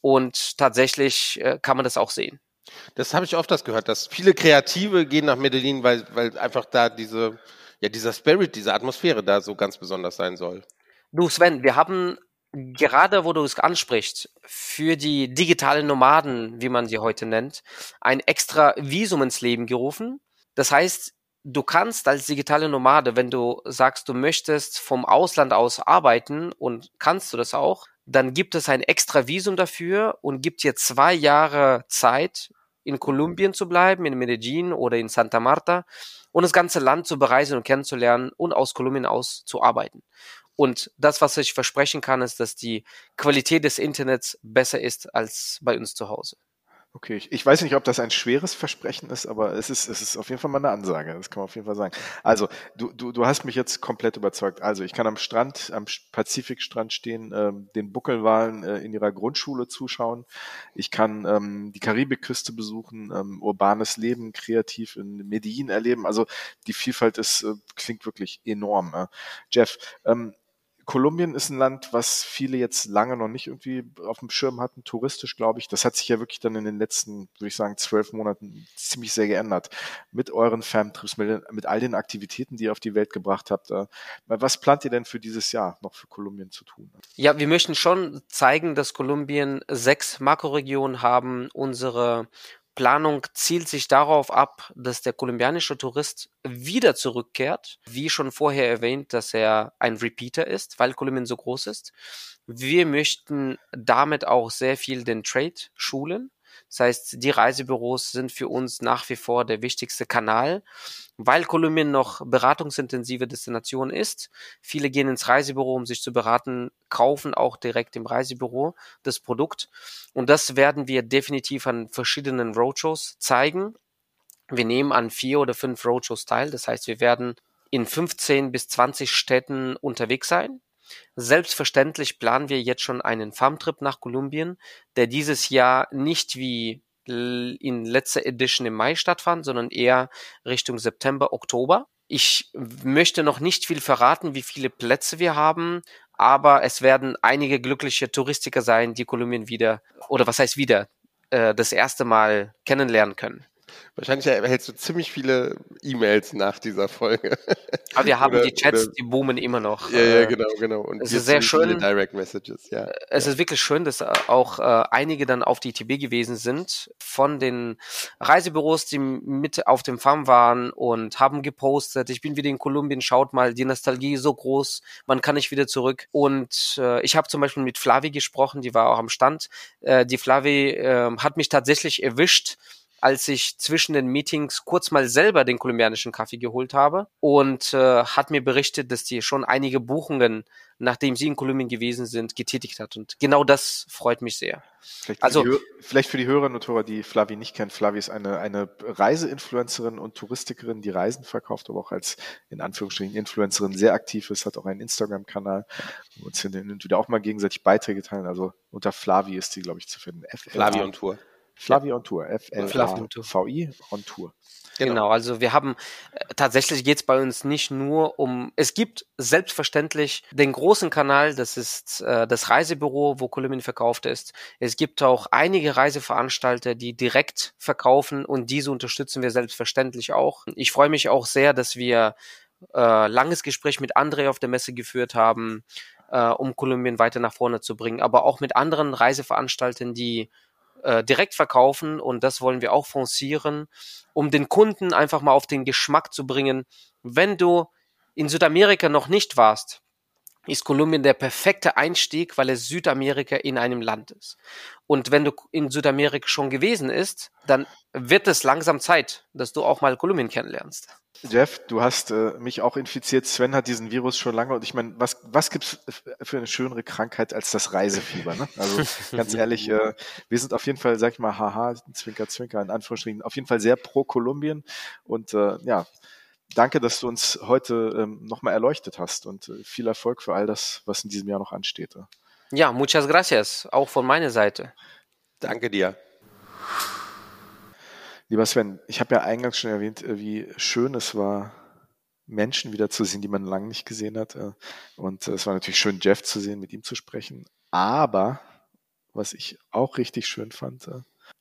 [SPEAKER 4] Und tatsächlich äh, kann man das auch sehen.
[SPEAKER 2] Das habe ich oft das gehört, dass viele Kreative gehen nach Medellin, weil, weil einfach da diese, ja, dieser Spirit, diese Atmosphäre da so ganz besonders sein soll.
[SPEAKER 4] Du Sven, wir haben gerade, wo du es ansprichst, für die digitalen Nomaden, wie man sie heute nennt, ein extra Visum ins Leben gerufen. Das heißt, du kannst als digitale Nomade, wenn du sagst, du möchtest vom Ausland aus arbeiten und kannst du das auch, dann gibt es ein extra Visum dafür und gibt dir zwei Jahre Zeit, in Kolumbien zu bleiben, in Medellin oder in Santa Marta und das ganze Land zu bereisen und kennenzulernen und aus Kolumbien aus zu arbeiten. Und das, was ich versprechen kann, ist, dass die Qualität des Internets besser ist als bei uns zu Hause.
[SPEAKER 1] Okay, ich, ich weiß nicht, ob das ein schweres Versprechen ist, aber es ist, es ist auf jeden Fall mal eine Ansage. Das kann man auf jeden Fall sagen. Also, du, du, du hast mich jetzt komplett überzeugt. Also, ich kann am Strand, am Pazifikstrand stehen, ähm, den Buckelwalen äh, in ihrer Grundschule zuschauen. Ich kann ähm, die Karibikküste besuchen, ähm, urbanes Leben kreativ in Medellin erleben. Also, die Vielfalt ist, äh, klingt wirklich enorm. Äh. Jeff, ähm, Kolumbien ist ein Land, was viele jetzt lange noch nicht irgendwie auf dem Schirm hatten, touristisch, glaube ich. Das hat sich ja wirklich dann in den letzten, würde ich sagen, zwölf Monaten ziemlich sehr geändert. Mit euren Ferntrips, mit, mit, all den Aktivitäten, die ihr auf die Welt gebracht habt. Was plant ihr denn für dieses Jahr noch für Kolumbien zu tun?
[SPEAKER 4] Ja, wir möchten schon zeigen, dass Kolumbien sechs Makroregionen haben. Unsere Planung zielt sich darauf ab, dass der kolumbianische Tourist wieder zurückkehrt. Wie schon vorher erwähnt, dass er ein Repeater ist, weil Kolumbien so groß ist. Wir möchten damit auch sehr viel den Trade schulen. Das heißt, die Reisebüros sind für uns nach wie vor der wichtigste Kanal, weil Kolumbien noch beratungsintensive Destination ist. Viele gehen ins Reisebüro, um sich zu beraten, kaufen auch direkt im Reisebüro das Produkt. Und das werden wir definitiv an verschiedenen Roadshows zeigen. Wir nehmen an vier oder fünf Roadshows teil. Das heißt, wir werden in 15 bis 20 Städten unterwegs sein. Selbstverständlich planen wir jetzt schon einen Farmtrip nach Kolumbien, der dieses Jahr nicht wie in letzter Edition im Mai stattfand, sondern eher Richtung September, Oktober. Ich möchte noch nicht viel verraten, wie viele Plätze wir haben, aber es werden einige glückliche Touristiker sein, die Kolumbien wieder, oder was heißt wieder, äh, das erste Mal kennenlernen können.
[SPEAKER 2] Wahrscheinlich erhältst du ziemlich viele E-Mails nach dieser Folge. (laughs)
[SPEAKER 4] Aber wir haben oder, die Chats, oder, die boomen immer noch.
[SPEAKER 2] Ja, ja, äh, genau, genau.
[SPEAKER 4] Und es ist sehr schön.
[SPEAKER 2] Direct Messages, ja.
[SPEAKER 4] Es ja. ist wirklich schön, dass auch äh, einige dann auf die ITB gewesen sind von den Reisebüros, die mit auf dem Farm waren und haben gepostet. Ich bin wieder in Kolumbien, schaut mal, die Nostalgie ist so groß, man kann nicht wieder zurück. Und äh, ich habe zum Beispiel mit Flavi gesprochen, die war auch am Stand. Äh, die Flavi äh, hat mich tatsächlich erwischt als ich zwischen den Meetings kurz mal selber den kolumbianischen Kaffee geholt habe und äh, hat mir berichtet, dass die schon einige Buchungen, nachdem sie in Kolumbien gewesen sind, getätigt hat. Und genau das freut mich sehr.
[SPEAKER 1] Vielleicht also, für die, vielleicht für die Hörerinnen und Hörer, die Flavi nicht kennen. Flavi ist eine, eine Reiseinfluencerin und Touristikerin, die Reisen verkauft, aber auch als in Anführungsstrichen Influencerin sehr aktiv ist, hat auch einen Instagram-Kanal, wo uns hin und wieder auch mal gegenseitig Beiträge teilen. Also unter Flavi ist die, glaube ich, zu finden.
[SPEAKER 2] Flavi und Tour.
[SPEAKER 1] Flavi on Tour. F-L-A-V-I on Tour.
[SPEAKER 4] Genau. genau, also wir haben äh, tatsächlich geht es bei uns nicht nur um, es gibt selbstverständlich den großen Kanal, das ist äh, das Reisebüro, wo Kolumbien verkauft ist. Es gibt auch einige Reiseveranstalter, die direkt verkaufen und diese unterstützen wir selbstverständlich auch. Ich freue mich auch sehr, dass wir äh, langes Gespräch mit André auf der Messe geführt haben, äh, um Kolumbien weiter nach vorne zu bringen, aber auch mit anderen Reiseveranstaltern, die äh, direkt verkaufen und das wollen wir auch forcieren, um den Kunden einfach mal auf den Geschmack zu bringen. Wenn du in Südamerika noch nicht warst, ist Kolumbien der perfekte Einstieg, weil es Südamerika in einem Land ist. Und wenn du in Südamerika schon gewesen ist, dann wird es langsam Zeit, dass du auch mal Kolumbien kennenlernst.
[SPEAKER 1] Jeff, du hast äh, mich auch infiziert. Sven hat diesen Virus schon lange. Und ich meine, was, was gibt's für eine schönere Krankheit als das Reisefieber? Ne? Also ganz ehrlich, äh, wir sind auf jeden Fall, sag ich mal, haha, Zwinker, Zwinker, in Anführungsstrichen, auf jeden Fall sehr pro Kolumbien. Und äh, ja, danke, dass du uns heute ähm, nochmal erleuchtet hast und äh, viel Erfolg für all das, was in diesem Jahr noch ansteht.
[SPEAKER 4] Ja, muchas gracias, auch von meiner Seite.
[SPEAKER 2] Danke dir.
[SPEAKER 1] Lieber Sven, ich habe ja eingangs schon erwähnt, äh, wie schön es war, Menschen wieder zu sehen, die man lange nicht gesehen hat. Äh, und äh, es war natürlich schön, Jeff zu sehen, mit ihm zu sprechen. Aber was ich auch richtig schön fand,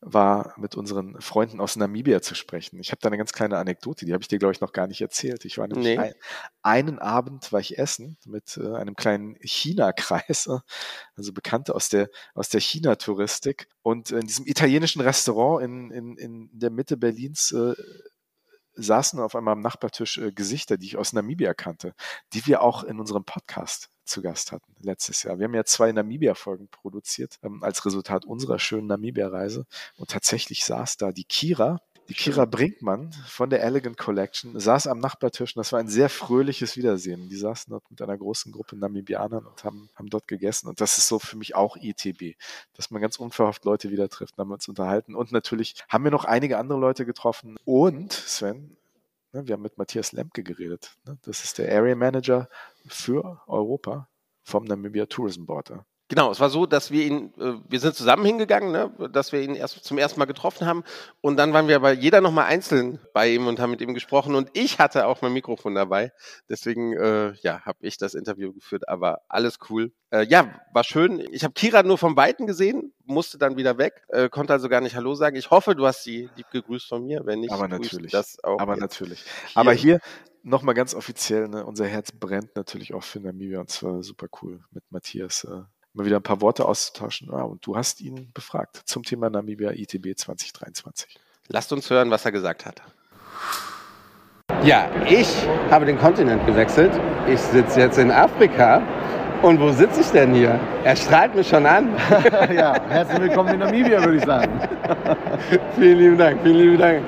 [SPEAKER 1] war mit unseren Freunden aus Namibia zu sprechen. Ich habe da eine ganz kleine Anekdote, die habe ich dir, glaube ich, noch gar nicht erzählt. Ich war nämlich nee. ein, einen Abend war ich essen mit äh, einem kleinen China-Kreis, äh, (laughs) also Bekannte aus der, aus der China-Touristik. Und in diesem italienischen Restaurant in, in, in der Mitte Berlins äh, saßen auf einmal am Nachbartisch äh, Gesichter, die ich aus Namibia kannte, die wir auch in unserem Podcast zu Gast hatten letztes Jahr. Wir haben ja zwei Namibia-Folgen produziert ähm, als Resultat unserer schönen Namibia-Reise und tatsächlich saß da die Kira, die Kira Brinkmann von der Elegant Collection saß am Nachbartisch und das war ein sehr fröhliches Wiedersehen. Die saßen dort mit einer großen Gruppe Namibianern und haben, haben dort gegessen. Und das ist so für mich auch ITB, dass man ganz unverhofft Leute wieder trifft, haben wir uns unterhalten. Und natürlich haben wir noch einige andere Leute getroffen. Und Sven, ne, wir haben mit Matthias Lemke geredet. Ne? Das ist der Area Manager für Europa vom Namibia Tourism Board.
[SPEAKER 2] Genau, es war so, dass wir ihn, äh, wir sind zusammen hingegangen, ne, dass wir ihn erst zum ersten Mal getroffen haben und dann waren wir aber jeder nochmal einzeln bei ihm und haben mit ihm gesprochen und ich hatte auch mein Mikrofon dabei, deswegen äh, ja, habe ich das Interview geführt, aber alles cool. Äh, ja, war schön. Ich habe Kira nur vom Weiten gesehen, musste dann wieder weg, äh, konnte also gar nicht Hallo sagen. Ich hoffe, du hast sie lieb gegrüßt von mir, wenn nicht,
[SPEAKER 1] aber natürlich, das auch. Aber natürlich. Hier. Aber hier nochmal ganz offiziell, ne, unser Herz brennt natürlich auch für Namibia und zwar super cool mit Matthias. Äh, mal wieder ein paar Worte auszutauschen. Ah, und du hast ihn befragt zum Thema Namibia ITB 2023.
[SPEAKER 2] Lasst uns hören, was er gesagt hat. Ja, ich habe den Kontinent gewechselt. Ich sitze jetzt in Afrika. Und wo sitze ich denn hier? Er strahlt mich schon an. (laughs)
[SPEAKER 5] ja, herzlich willkommen in Namibia, würde ich sagen. (laughs)
[SPEAKER 2] vielen lieben Dank, vielen lieben Dank.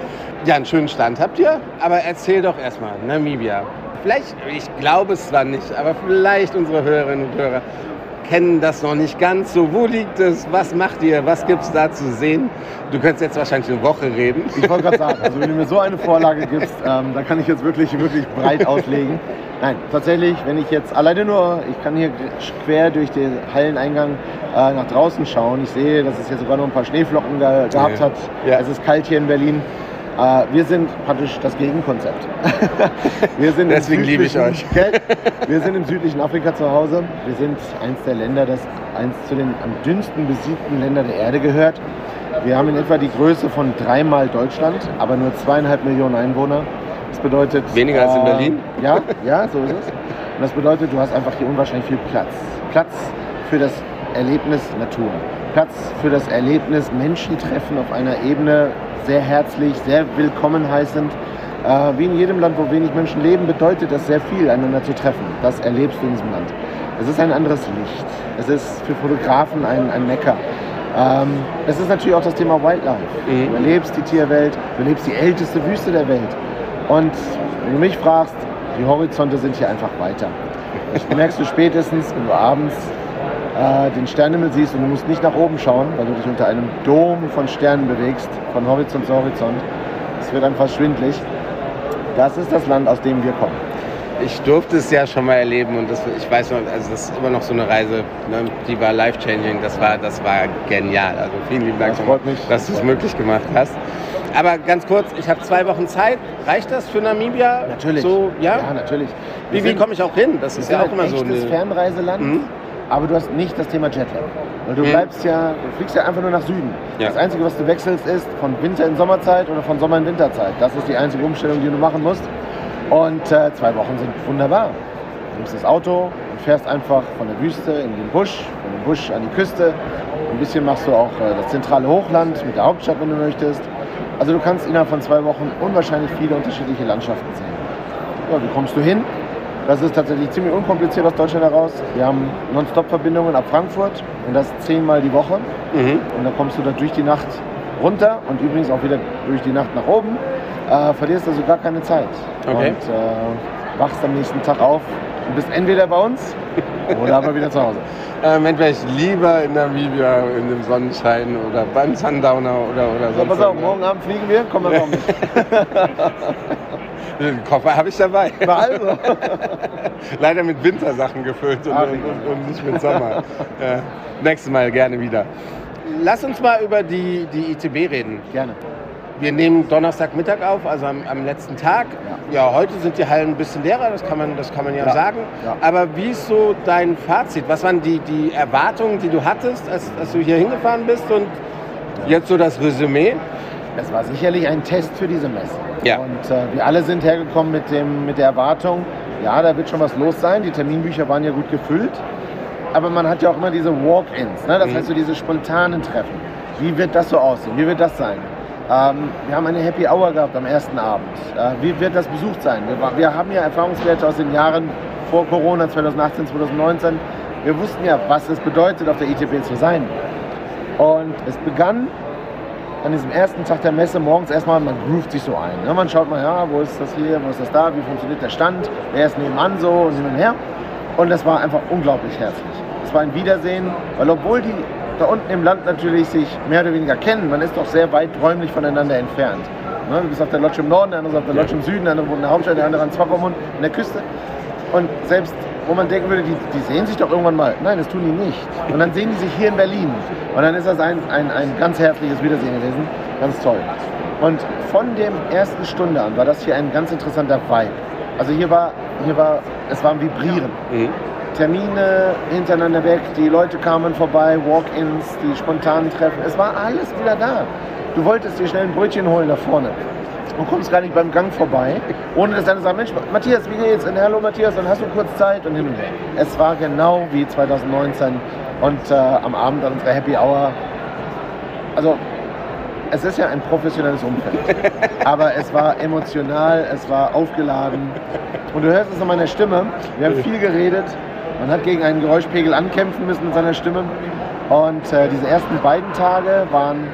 [SPEAKER 2] Ja, einen schönen Stand habt ihr. Aber erzähl doch erstmal, Namibia. Vielleicht, ich glaube es zwar nicht, aber vielleicht unsere Hörerinnen und Hörer kennen das noch nicht ganz so. Wo liegt es? Was macht ihr? Was gibt es da zu sehen? Du könntest jetzt wahrscheinlich eine Woche reden.
[SPEAKER 5] Ich wollte gerade sagen, also wenn du mir so eine Vorlage gibst, ähm, dann kann ich jetzt wirklich, wirklich breit auslegen. Nein, tatsächlich, wenn ich jetzt alleine nur, ich kann hier quer durch den Halleneingang äh, nach draußen schauen. Ich sehe, dass es hier sogar noch ein paar Schneeflocken ge gehabt hat. Ja. Es ist kalt hier in Berlin. Äh, wir sind praktisch das Gegenkonzept. (laughs)
[SPEAKER 2] wir sind Deswegen liebe ich euch.
[SPEAKER 5] wir sind im südlichen Afrika zu Hause. Wir sind eins der Länder, das eins zu den am dünnsten besiegten Ländern der Erde gehört. Wir haben in etwa die Größe von dreimal Deutschland, aber nur zweieinhalb Millionen Einwohner. Das bedeutet.
[SPEAKER 2] Weniger als in äh, Berlin?
[SPEAKER 5] Ja, ja, so ist es. Und das bedeutet, du hast einfach hier unwahrscheinlich viel Platz. Platz für das Erlebnis Natur. Platz für das Erlebnis Menschentreffen auf einer Ebene, sehr herzlich, sehr willkommen heißend. Äh, wie in jedem Land, wo wenig Menschen leben, bedeutet das sehr viel, einander zu treffen. Das erlebst du in diesem Land. Es ist ein anderes Licht. Es ist für Fotografen ein, ein Mecker. Ähm, es ist natürlich auch das Thema Wildlife. Mhm. Du erlebst die Tierwelt, du erlebst die älteste Wüste der Welt. Und wenn du mich fragst, die Horizonte sind hier einfach weiter. Das merkst du spätestens, wenn du abends äh, den Sternenhimmel siehst und du musst nicht nach oben schauen, weil du dich unter einem Dom von Sternen bewegst, von Horizont zu Horizont. Es wird einfach schwindlig. Das ist das Land, aus dem wir kommen.
[SPEAKER 6] ich durfte es ja schon mal erleben und das, ich weiß noch, also das ist immer noch so eine Reise, ne, die war life-changing, das war, das war genial. Also vielen lieben Dank,
[SPEAKER 5] das mich.
[SPEAKER 6] dass du es möglich gemacht hast. Aber ganz kurz, ich habe zwei Wochen Zeit. Reicht das für Namibia?
[SPEAKER 5] Natürlich.
[SPEAKER 6] So, ja?
[SPEAKER 5] ja, natürlich.
[SPEAKER 6] Wie, wie komme ich auch hin? Das ist ja auch immer so
[SPEAKER 5] ein Fernreiseland. Mhm. Aber du hast nicht das Thema Jetlag. Weil du mhm. bleibst ja, du fliegst ja einfach nur nach Süden. Ja. Das Einzige, was du wechselst, ist von Winter in Sommerzeit oder von Sommer in Winterzeit. Das ist die einzige Umstellung, die du machen musst. Und äh, zwei Wochen sind wunderbar. Du nimmst das Auto und fährst einfach von der Wüste in den Busch, von dem Busch an die Küste. Ein bisschen machst du auch äh, das zentrale Hochland mit der Hauptstadt, wenn du möchtest. Also du kannst innerhalb von zwei Wochen unwahrscheinlich viele unterschiedliche Landschaften sehen. Ja, wie kommst du hin? Das ist tatsächlich ziemlich unkompliziert aus Deutschland heraus. Wir haben Non-Stop-Verbindungen ab Frankfurt und das zehnmal die Woche. Mhm. Und dann kommst du da durch die Nacht runter und übrigens auch wieder durch die Nacht nach oben. Äh, verlierst also gar keine Zeit. Okay. Und äh, wachst am nächsten Tag auf und bist entweder bei uns oder aber wieder zu Hause. (laughs)
[SPEAKER 6] Ähm, entweder ich lieber in Namibia in dem Sonnenschein oder beim Sundowner oder, oder sonst
[SPEAKER 5] so. Pass auf, morgen Abend fliegen wir, kommen wir mit. (laughs)
[SPEAKER 6] Den Koffer habe ich dabei.
[SPEAKER 5] Also. (laughs)
[SPEAKER 6] Leider mit Wintersachen gefüllt und, und, und nicht mit Sommer. ja. Nächstes Mal gerne wieder. Lass uns mal über die, die ITB reden.
[SPEAKER 5] Gerne.
[SPEAKER 6] Wir nehmen Donnerstagmittag auf, also am, am letzten Tag. Ja. ja. heute sind die Hallen ein bisschen leerer, das kann man, das kann man ja, ja. sagen. Ja. Aber wie ist so dein Fazit? Was waren die, die Erwartungen, die du hattest, als, als du hier hingefahren bist und jetzt so das Resümee?
[SPEAKER 5] Es war sicherlich ein Test für diese Messe.
[SPEAKER 6] Ja.
[SPEAKER 5] Und äh, wir alle sind hergekommen mit, dem, mit der Erwartung, ja, da wird schon was los sein. Die Terminbücher waren ja gut gefüllt. Aber man hat ja auch immer diese Walk-ins, ne? das mhm. heißt so diese spontanen Treffen. Wie wird das so aussehen? Wie wird das sein? Ähm, wir haben eine Happy Hour gehabt am ersten Abend. Äh, wie wird das besucht sein? Wir, wir, haben ja Erfahrungswerte aus den Jahren vor Corona, 2018, 2019. Wir wussten ja, was es bedeutet, auf der ITB zu sein. Und es begann an diesem ersten Tag der Messe morgens erstmal, man groovt sich so ein. Ne? Man schaut mal, ja, wo ist das hier, wo ist das da, wie funktioniert der Stand, wer ist nebenan so und hin und her. Und das war einfach unglaublich herzlich. Es war ein Wiedersehen, weil obwohl die da unten im Land natürlich sich mehr oder weniger kennen, man ist doch sehr weit räumlich voneinander entfernt. Ne? Du bist auf der Lodge im Norden, der andere ist auf der Lodge im Süden, der andere wohnt in der Hauptstadt, der andere an Zwackermund, in der Küste. Und selbst wo man denken würde, die, die, sehen sich doch irgendwann mal. Nein, das tun die nicht. Und dann sehen die sich hier in Berlin. Und dann ist das ein, ein, ein ganz herzliches Wiedersehen gewesen. Ganz toll. Und von der ersten Stunde an war das hier ein ganz interessanter Vibe. Also hier war, hier war, es war ein Vibrieren. Mhm. Termine hintereinander weg, die Leute kamen vorbei, Walk-ins, die spontanen Treffen. Es war alles wieder da. Du wolltest dir schnell ein Brötchen holen da vorne und kommst gar nicht beim Gang vorbei, ohne dass einer sagt, Mensch, Matthias, wie geht's? Und hallo Matthias, dann hast du kurz Zeit und hin und her. Es war genau wie 2019 und äh, am Abend an unserer Happy Hour. Also es ist ja ein professionelles Umfeld, (laughs) aber es war emotional, es war aufgeladen und du hörst es an meiner Stimme. Wir haben viel geredet, man hat gegen einen Geräuschpegel ankämpfen müssen mit seiner Stimme und äh, diese ersten beiden Tage waren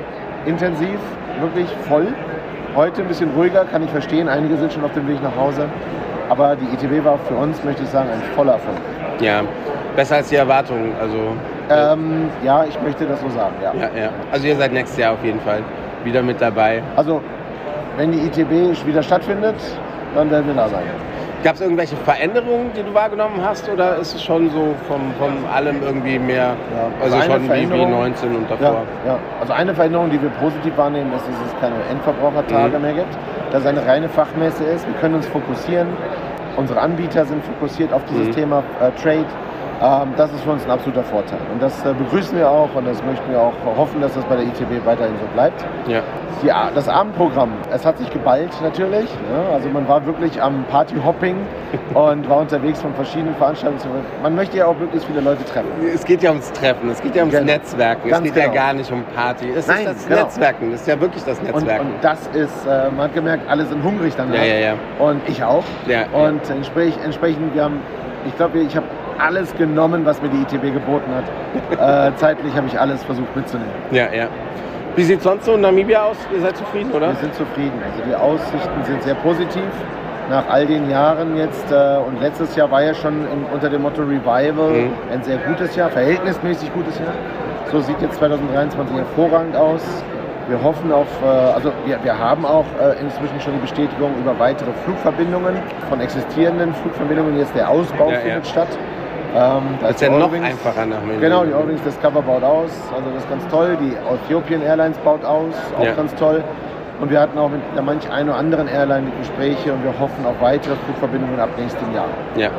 [SPEAKER 5] intensiv, wirklich voll. Heute ein bisschen ruhiger, kann ich verstehen. Einige sind schon auf dem Weg nach Hause. Aber die ITB war für uns, möchte ich sagen, ein voller Erfolg.
[SPEAKER 6] Ja, besser als die Erwartungen. Also,
[SPEAKER 5] ähm, ja, ich möchte das so sagen, ja.
[SPEAKER 6] ja. Ja, Also ihr seid nächstes Jahr auf jeden Fall wieder mit dabei.
[SPEAKER 5] Also wenn die ITB wieder stattfindet, dann werden wir da sein.
[SPEAKER 6] Gab es irgendwelche Veränderungen, die du wahrgenommen hast, oder ist es schon so vom, von allem irgendwie mehr, ja, also, also schon wie, wie 19 und davor?
[SPEAKER 5] Ja, ja, also eine Veränderung, die wir positiv wahrnehmen, ist, dass es keine Endverbrauchertage mhm. mehr gibt, dass es eine reine Fachmesse ist. Wir können uns fokussieren. Unsere Anbieter sind fokussiert auf dieses mhm. Thema äh, Trade das ist für uns ein absoluter Vorteil. Und das äh, begrüßen wir auch und das möchten wir auch hoffen, dass das bei der ITB weiterhin so bleibt.
[SPEAKER 6] Ja.
[SPEAKER 5] Die, das Abendprogramm, es hat sich geballt natürlich. Ne? Also man war wirklich am Partyhopping (laughs) und war unterwegs von verschiedenen Veranstaltungen. Man möchte ja auch wirklich viele Leute treffen.
[SPEAKER 6] Es geht ja ums Treffen, es geht ja ums genau. Netzwerken, Ganz es geht genau. ja gar nicht um Party. Es Nein, ist das genau. Netzwerken, das ist ja wirklich das Netzwerken.
[SPEAKER 5] Und, und das ist, äh, man hat gemerkt, alle sind hungrig danach.
[SPEAKER 6] Ja, ja, ja.
[SPEAKER 5] Und ich auch.
[SPEAKER 6] Ja,
[SPEAKER 5] und ja. Entsprechend, entsprechend, wir haben, ich glaube, ich habe alles genommen, was mir die ITB geboten hat. (laughs) äh, zeitlich habe ich alles versucht mitzunehmen.
[SPEAKER 6] Ja, ja. Wie sieht es sonst so in Namibia aus? Ihr seid zufrieden, oder?
[SPEAKER 5] Wir sind zufrieden. Also die Aussichten sind sehr positiv. Nach all den Jahren jetzt äh, und letztes Jahr war ja schon im, unter dem Motto Revival mhm. ein sehr gutes Jahr, verhältnismäßig gutes Jahr. So sieht jetzt 2023 hervorragend aus. Wir hoffen auf, äh, also wir, wir haben auch äh, inzwischen schon die Bestätigung über weitere Flugverbindungen von existierenden Flugverbindungen. Jetzt der Ausbau ja, findet ja. statt.
[SPEAKER 6] Ähm, da ist ja noch einfacher nach
[SPEAKER 5] München. Genau, die Eurowings Discover baut aus, also das ist ganz toll. Die Ethiopian Airlines baut aus, auch ja. ganz toll. Und wir hatten auch mit manch einer oder anderen Airline Gespräche und wir hoffen auf weitere Flugverbindungen ab nächstem Jahr.
[SPEAKER 6] Ja.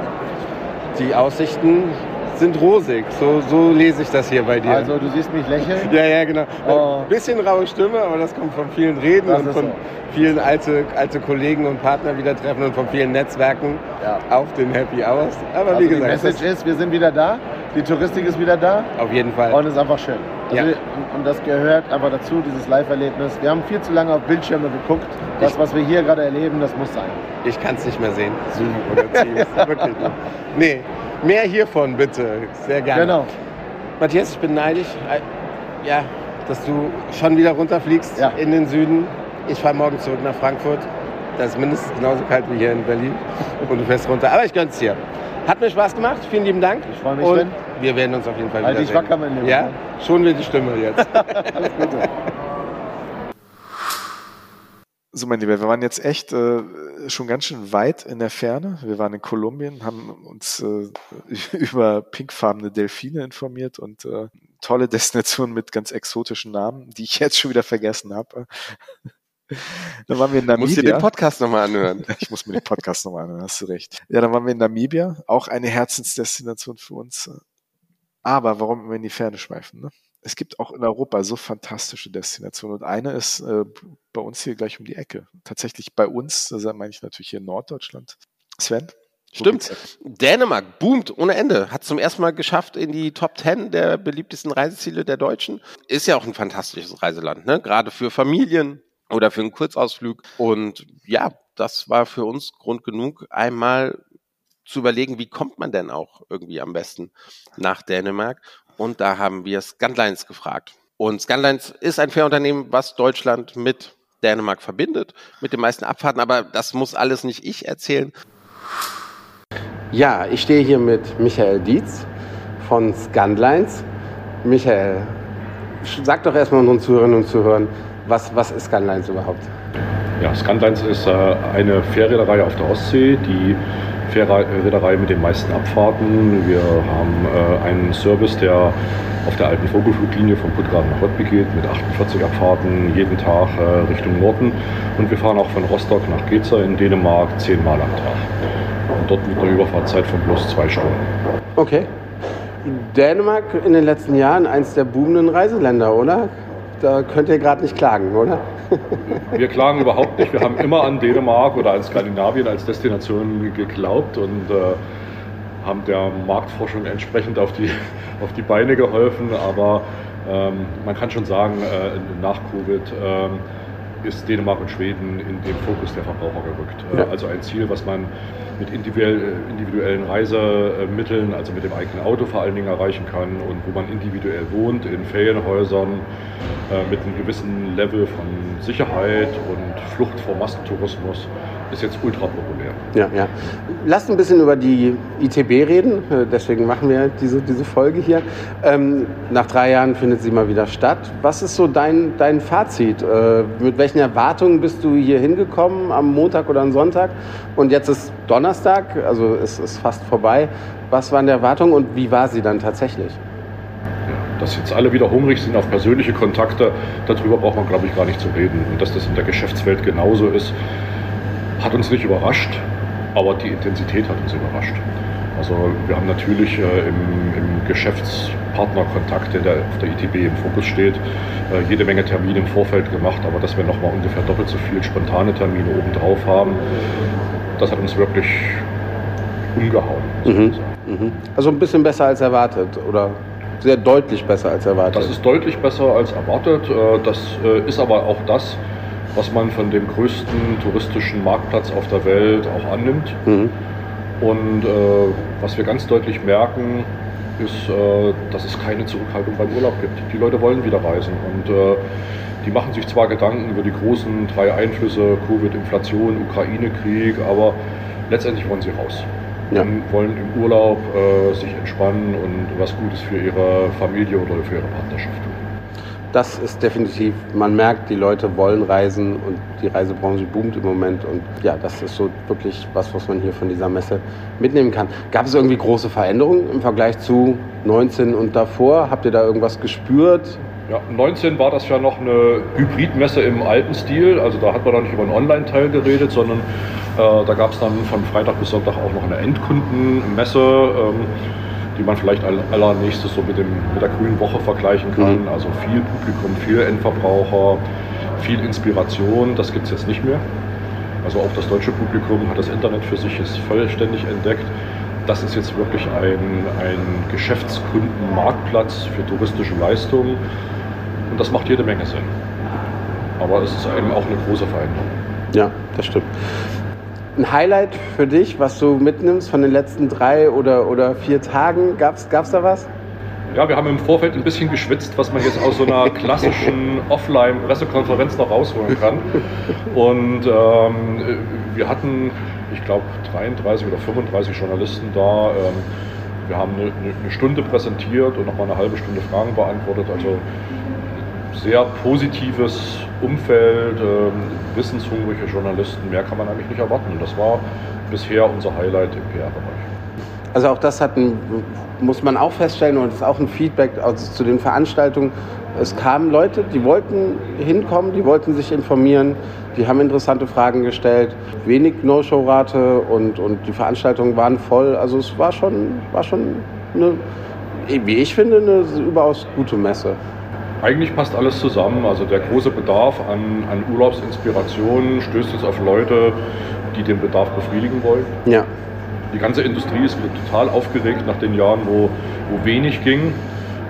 [SPEAKER 6] Die Aussichten sind rosig. So, so lese ich das hier bei dir.
[SPEAKER 5] Also du siehst mich lächeln?
[SPEAKER 6] Ja, ja, genau. Oh. Ein bisschen raue Stimme, aber das kommt von vielen Reden das und von so. vielen alte, alte Kollegen und Partner wieder treffen und von vielen Netzwerken ja. auf den Happy Hours.
[SPEAKER 5] Aber also wie gesagt. Die Message ist, wir sind wieder da. Die Touristik ist wieder da.
[SPEAKER 6] Auf jeden Fall.
[SPEAKER 5] Und es ist einfach schön. Also ja. und, das gehört einfach dazu, dieses Live-Erlebnis. Wir haben viel zu lange auf Bildschirme geguckt. Das, ich, was wir hier gerade erleben, das muss sein.
[SPEAKER 6] Ich kann es nicht mehr sehen. Zoom oder Teams. (laughs) Wirklich. Nee, Mehr hiervon bitte. Sehr gerne. Genau. Matthias, ich bin neidisch, äh, ja, dass du schon wieder runterfliegst ja. in den Süden. Ich fahre morgen zurück nach Frankfurt. Das ist mindestens genauso kalt wie hier in Berlin. Und du fährst runter. Aber ich gönn's dir. Hat mir Spaß gemacht. Vielen lieben Dank.
[SPEAKER 5] Ich freue mich.
[SPEAKER 6] Und wenn. wir werden uns auf jeden Fall
[SPEAKER 5] halt
[SPEAKER 6] wieder
[SPEAKER 5] sehen. wacker, mein Lieber.
[SPEAKER 6] Ja, schon wird die Stimme jetzt. (laughs) Alles Gute.
[SPEAKER 1] So, mein Lieber, wir waren jetzt echt äh, schon ganz schön weit in der Ferne. Wir waren in Kolumbien, haben uns äh, (laughs) über pinkfarbene Delfine informiert und äh, tolle Destinationen mit ganz exotischen Namen, die ich jetzt schon wieder vergessen habe. (laughs) Dann waren wir in Namibia.
[SPEAKER 6] Musst du den Podcast nochmal anhören. (laughs)
[SPEAKER 1] Ich muss mir den Podcast nochmal anhören, hast du recht. Ja, dann waren wir in Namibia, auch eine Herzensdestination für uns. Aber warum immer in die Ferne schweifen? Ne? Es gibt auch in Europa so fantastische Destinationen. Und eine ist äh, bei uns hier gleich um die Ecke. Tatsächlich bei uns, das meine ich natürlich hier in Norddeutschland. Sven?
[SPEAKER 6] Stimmt. Dänemark boomt ohne Ende. Hat zum ersten Mal geschafft in die Top 10 der beliebtesten Reiseziele der Deutschen. Ist ja auch ein fantastisches Reiseland, ne? Gerade für Familien oder für einen Kurzausflug. Und ja, das war für uns Grund genug, einmal zu überlegen, wie kommt man denn auch irgendwie am besten nach Dänemark? Und da haben wir Scanlines gefragt. Und Scanlines ist ein Fährunternehmen, was Deutschland mit Dänemark verbindet, mit den meisten Abfahrten. Aber das muss alles nicht ich erzählen. Ja, ich stehe hier mit Michael Dietz von Scanlines. Michael, sag doch erstmal unseren Zuhörerinnen und Zuhörern, was, was ist Scanlines überhaupt?
[SPEAKER 7] Ja, Scanlines ist äh, eine Fährreederei auf der Ostsee, die Fährreederei mit den meisten Abfahrten. Wir haben äh, einen Service, der auf der alten Vogelfluglinie von Puttgarden nach Röttby geht, mit 48 Abfahrten jeden Tag äh, Richtung Norden. Und wir fahren auch von Rostock nach Geza in Dänemark zehnmal am Tag. Und dort mit einer Überfahrtzeit von bloß zwei Stunden.
[SPEAKER 6] Okay. Dänemark in den letzten Jahren eins der boomenden Reiseländer, oder? Da könnt ihr gerade nicht klagen, oder?
[SPEAKER 7] Wir klagen überhaupt nicht. Wir haben immer an Dänemark oder an Skandinavien als Destination geglaubt und äh, haben der Marktforschung entsprechend auf die, (laughs) auf die Beine geholfen. Aber ähm, man kann schon sagen, äh, nach Covid äh, ist Dänemark und Schweden in den Fokus der Verbraucher gerückt. Äh, ja. Also ein Ziel, was man mit individuell, individuellen Reisemitteln, also mit dem eigenen Auto vor allen Dingen erreichen kann und wo man individuell wohnt, in Ferienhäusern, äh, mit einem gewissen Level von Sicherheit und Flucht vor Massentourismus ist jetzt ultra populär.
[SPEAKER 6] Ja, ja. Lass ein bisschen über die ITB reden, äh, deswegen machen wir diese, diese Folge hier. Ähm, nach drei Jahren findet sie mal wieder statt. Was ist so dein, dein Fazit? Äh, mit welchen Erwartungen bist du hier hingekommen am Montag oder am Sonntag? Und jetzt ist Donnerstag, also es ist fast vorbei. Was waren die Erwartungen und wie war sie dann tatsächlich?
[SPEAKER 7] dass jetzt alle wieder hungrig sind auf persönliche Kontakte, darüber braucht man, glaube ich, gar nicht zu reden. Und dass das in der Geschäftswelt genauso ist, hat uns nicht überrascht, aber die Intensität hat uns überrascht. Also wir haben natürlich äh, im, im Geschäftspartnerkontakt, der auf der ITB im Fokus steht, äh, jede Menge Termine im Vorfeld gemacht, aber dass wir nochmal ungefähr doppelt so viele spontane Termine obendrauf haben, das hat uns wirklich umgehauen.
[SPEAKER 6] Mhm. Mhm. Also ein bisschen besser als erwartet, oder? sehr deutlich besser als erwartet.
[SPEAKER 7] Das ist deutlich besser als erwartet. Äh, das äh, ist aber auch das, was man von dem größten touristischen Marktplatz auf der Welt auch annimmt. Mhm. Und äh, was wir ganz deutlich merken, ist, dass es keine Zurückhaltung beim Urlaub gibt. Die Leute wollen wieder reisen und die machen sich zwar Gedanken über die großen drei Einflüsse, Covid, Inflation, Ukraine-Krieg, aber letztendlich wollen sie raus ja. und wollen im Urlaub äh, sich entspannen und was Gutes für ihre Familie oder für ihre Partnerschaft.
[SPEAKER 6] Das ist definitiv, man merkt, die Leute wollen reisen und die Reisebranche boomt im Moment. Und ja, das ist so wirklich was, was man hier von dieser Messe mitnehmen kann. Gab es irgendwie große Veränderungen im Vergleich zu 19 und davor? Habt ihr da irgendwas gespürt?
[SPEAKER 7] Ja, 19 war das ja noch eine Hybridmesse im alten Stil. Also da hat man noch nicht über einen Online-Teil geredet, sondern äh, da gab es dann von Freitag bis Sonntag auch noch eine Endkundenmesse. Ähm, die man vielleicht allernächstes so mit, dem, mit der grünen Woche vergleichen kann. Mhm. Also viel Publikum, viel Endverbraucher, viel Inspiration, das gibt es jetzt nicht mehr. Also auch das deutsche Publikum hat das Internet für sich jetzt vollständig entdeckt. Das ist jetzt wirklich ein, ein Geschäftskundenmarktplatz für touristische Leistungen und das macht jede Menge Sinn. Aber es ist eben auch eine große Veränderung.
[SPEAKER 6] Ja, das stimmt ein Highlight für dich, was du mitnimmst von den letzten drei oder, oder vier Tagen? Gab es da was?
[SPEAKER 7] Ja, wir haben im Vorfeld ein bisschen geschwitzt, was man jetzt aus so einer klassischen (laughs) Offline-Pressekonferenz noch rausholen kann. Und ähm, wir hatten, ich glaube, 33 oder 35 Journalisten da. Ähm, wir haben eine, eine, Stunde präsentiert und nochmal eine halbe Stunde Fragen beantwortet. Also sehr positives Umfeld, ähm, wissenshungrige Journalisten, mehr kann man eigentlich nicht erwarten. Und das war bisher unser Highlight im PR-Bereich.
[SPEAKER 6] Also auch das hat ein, muss man auch feststellen und ist auch ein Feedback also zu den Veranstaltungen. Es kamen Leute, die wollten hinkommen, die wollten sich informieren, die haben interessante Fragen gestellt, wenig No-Show-Rate und, und die Veranstaltungen waren voll. Also es war schon, war schon eine, wie ich finde, eine überaus gute Messe.
[SPEAKER 7] Eigentlich passt alles zusammen. Also der große Bedarf an, an Urlaubsinspirationen stößt jetzt auf Leute, die den Bedarf befriedigen wollen.
[SPEAKER 6] Ja.
[SPEAKER 7] Die ganze Industrie ist wieder total aufgeregt nach den Jahren, wo, wo wenig ging.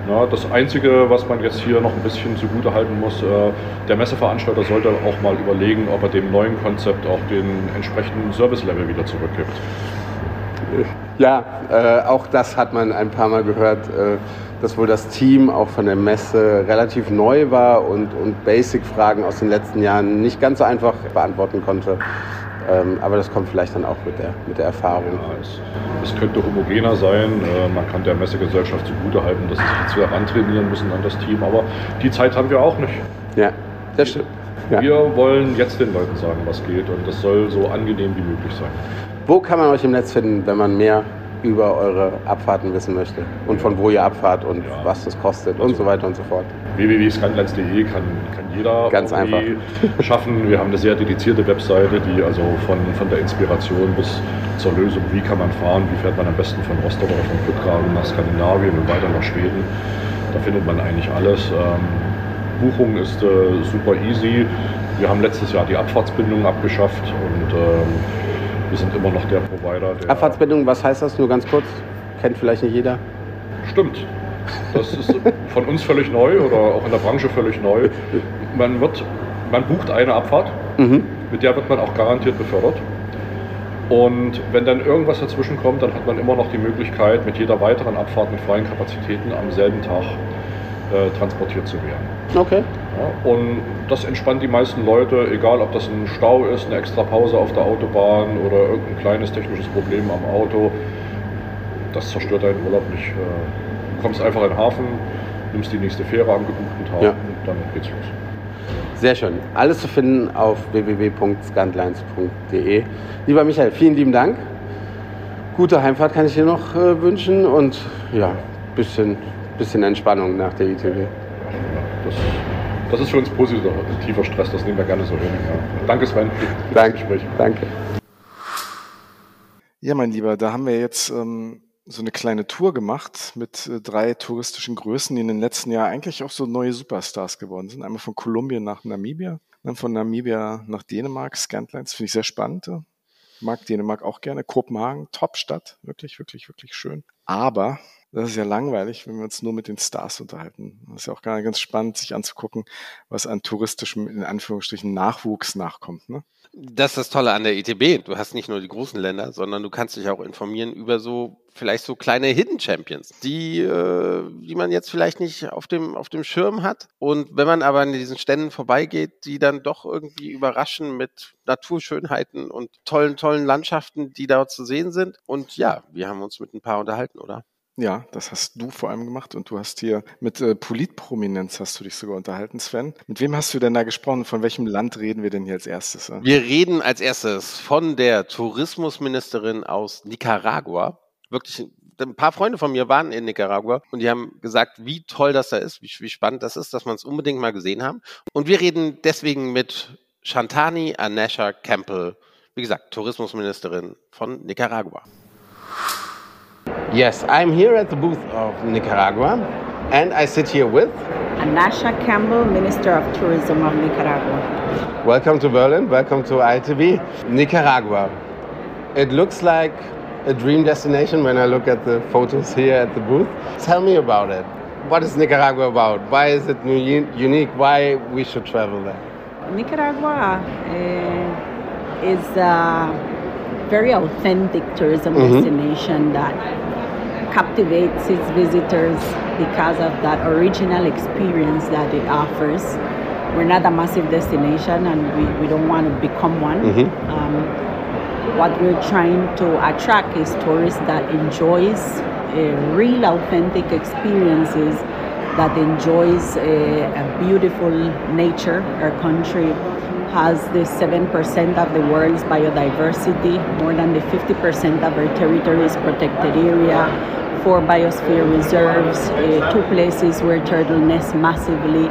[SPEAKER 7] Ja, das Einzige, was man jetzt hier noch ein bisschen zugute halten muss, äh, der Messeveranstalter sollte auch mal überlegen, ob er dem neuen Konzept auch den entsprechenden Service-Level wieder zurückgibt.
[SPEAKER 6] Ja, äh, auch das hat man ein paar Mal gehört. Äh, dass wohl das Team auch von der Messe relativ neu war und, und Basic-Fragen aus den letzten Jahren nicht ganz so einfach beantworten konnte. Ähm, aber das kommt vielleicht dann auch mit der, mit der Erfahrung. Ja,
[SPEAKER 7] es, es, könnte homogener sein. Äh, man kann der Messegesellschaft zugutehalten, dass sie sich jetzt wieder antrainieren müssen an das Team. Aber die Zeit haben wir auch nicht.
[SPEAKER 6] Ja, das stimmt.
[SPEAKER 7] Ja. Wir wollen jetzt den Leuten sagen, was geht. Und das soll so angenehm wie möglich sein.
[SPEAKER 6] Wo kann man euch im Netz finden, wenn man mehr über eure Abfahrten wissen möchte und von wo ihr abfahrt und ja. was das kostet also und so weiter und so fort.
[SPEAKER 7] www.scanlines.de kann, kann jeder
[SPEAKER 6] Ganz einfach. (laughs)
[SPEAKER 7] schaffen. Wir haben eine sehr dedizierte Webseite, die also von, von der Inspiration bis zur Lösung, wie kann man fahren, wie fährt man am besten von Rostock oder von Puttgarden nach Skandinavien und weiter nach Schweden. Da findet man eigentlich alles. Ähm, Buchung ist äh, super easy. Wir haben letztes Jahr die Abfahrtsbindung abgeschafft und ähm, wir sind immer noch der Provider. Der
[SPEAKER 6] Abfahrtsbindung, was heißt das nur ganz kurz? Kennt vielleicht nicht jeder.
[SPEAKER 7] Stimmt. Das ist von uns völlig neu oder auch in der Branche völlig neu. Man, wird, man bucht eine Abfahrt, mhm. mit der wird man auch garantiert befördert. Und wenn dann irgendwas dazwischen kommt, dann hat man immer noch die Möglichkeit, mit jeder weiteren Abfahrt mit freien Kapazitäten am selben Tag äh, transportiert zu werden.
[SPEAKER 6] Okay.
[SPEAKER 7] Ja, und das entspannt die meisten Leute, egal ob das ein Stau ist, eine extra Pause auf der Autobahn oder irgendein kleines technisches Problem am Auto. Das zerstört deinen Urlaub nicht. Äh, du kommst einfach in den Hafen, nimmst die nächste Fähre am gebuchten Tag ja. und dann geht's los.
[SPEAKER 6] Sehr schön. Alles zu finden auf www.scantlines.de. Lieber Michael, vielen lieben Dank. Gute Heimfahrt kann ich dir noch äh, wünschen und ja, bisschen, bisschen Entspannung nach der ITW.
[SPEAKER 7] Das, das ist für uns positiver Stress, das nehmen wir gerne so hin. Ja. Danke Sven
[SPEAKER 6] für Dank, das Gespräch. Danke.
[SPEAKER 1] Ja, mein Lieber, da haben wir jetzt ähm, so eine kleine Tour gemacht mit äh, drei touristischen Größen, die in den letzten Jahren eigentlich auch so neue Superstars geworden sind. Einmal von Kolumbien nach Namibia, dann von Namibia nach Dänemark, Scantlines, finde ich sehr spannend. Mag Dänemark auch gerne. Kopenhagen, Top-Stadt, wirklich, wirklich, wirklich schön. Aber das ist ja langweilig, wenn wir uns nur mit den Stars unterhalten. Das ist ja auch ganz spannend, sich anzugucken, was an touristischem, in Anführungsstrichen, Nachwuchs nachkommt. Ne?
[SPEAKER 6] Das ist das Tolle an der ITB. Du hast nicht nur die großen Länder, sondern du kannst dich auch informieren über so vielleicht so kleine Hidden Champions, die, äh, die man jetzt vielleicht nicht auf dem, auf dem Schirm hat. Und wenn man aber an diesen Ständen vorbeigeht, die dann doch irgendwie überraschen mit Naturschönheiten und tollen, tollen Landschaften, die dort zu sehen sind. Und ja, wir haben uns mit ein paar unterhalten, oder?
[SPEAKER 1] Ja, das hast du vor allem gemacht und du hast hier mit äh, Politprominenz hast du dich sogar unterhalten, Sven. Mit wem hast du denn da gesprochen? Von welchem Land reden wir denn hier als erstes?
[SPEAKER 2] Äh? Wir reden als erstes von der Tourismusministerin aus Nicaragua. Wirklich ein paar Freunde von mir waren in Nicaragua und die haben gesagt, wie toll das da ist, wie, wie spannend das ist, dass man es unbedingt mal gesehen haben. Und wir reden deswegen mit Shantani Anesha Campbell, wie gesagt, Tourismusministerin von Nicaragua. Yes, I'm here at the booth of Nicaragua and I sit here with
[SPEAKER 8] Anasha Campbell, Minister of Tourism of Nicaragua.
[SPEAKER 2] Welcome to Berlin, welcome to ITV. Nicaragua. It looks like a dream destination when I look at the photos here at the booth. Tell me about it. What is Nicaragua about? Why is it unique? Why we should travel there?
[SPEAKER 8] Nicaragua uh, is a very authentic tourism mm -hmm. destination that captivates its visitors because of that original experience that it offers. We're not a massive destination and we, we don't want to become one. Mm-hmm. Um, what we're trying to attract is tourists that enjoys uh, real authentic experiences that enjoys a, a beautiful nature. Our country has the 7% of the world's biodiversity, more than the 50% of our territory is protected area, four biosphere reserves, uh, two places where turtle nest massively,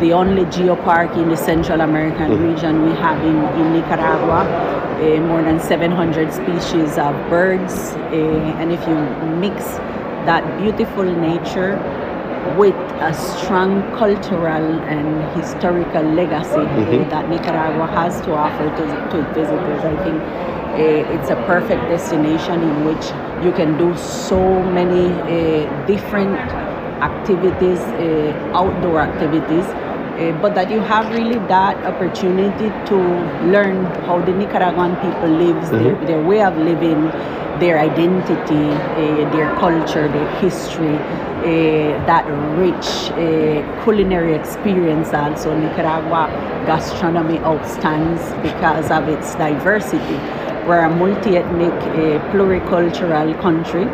[SPEAKER 8] the only geopark in the Central American mm-hmm. region we have in, in Nicaragua, uh, more than 700 species of birds. Uh, and if you mix that beautiful nature with a strong cultural and historical legacy mm-hmm. that Nicaragua has to offer to, to visitors, I think uh, it's a perfect destination in which you can do so many uh, different activities, uh, outdoor activities, but that you have really that opportunity to learn how the Nicaraguan people live, mm-hmm. their, their, way of living, their identity, uh, their culture, their history, uh, that rich culinary experience also. Nicaragua gastronomy outstands because of its diversity. We're a multi-ethnic, pluricultural country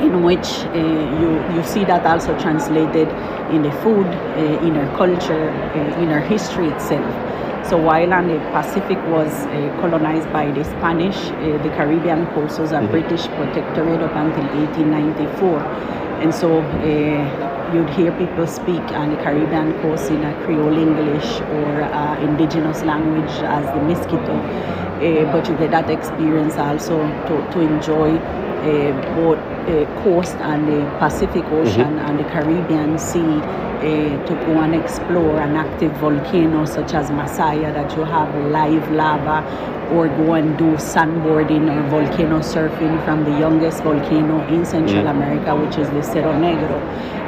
[SPEAKER 8] in which uh, you, you see that also translated in the food, uh, in our culture, uh, in our history itself. So while on the Pacific was uh, colonized by the Spanish, uh, the Caribbean coast was a mm-hmm. British protectorate up until 1894. And so uh, you'd hear people speak on the Caribbean coast in a Creole English or indigenous language as the Miskito. but you get that experience also to, to enjoy uh, both uh, coast and the Pacific Ocean mm-hmm. and the Caribbean Sea uh, to go and explore an active volcano such as Masaya that you have live lava or go and do sandboarding or volcano surfing from the youngest volcano in Central mm. America, which is the Cerro Negro.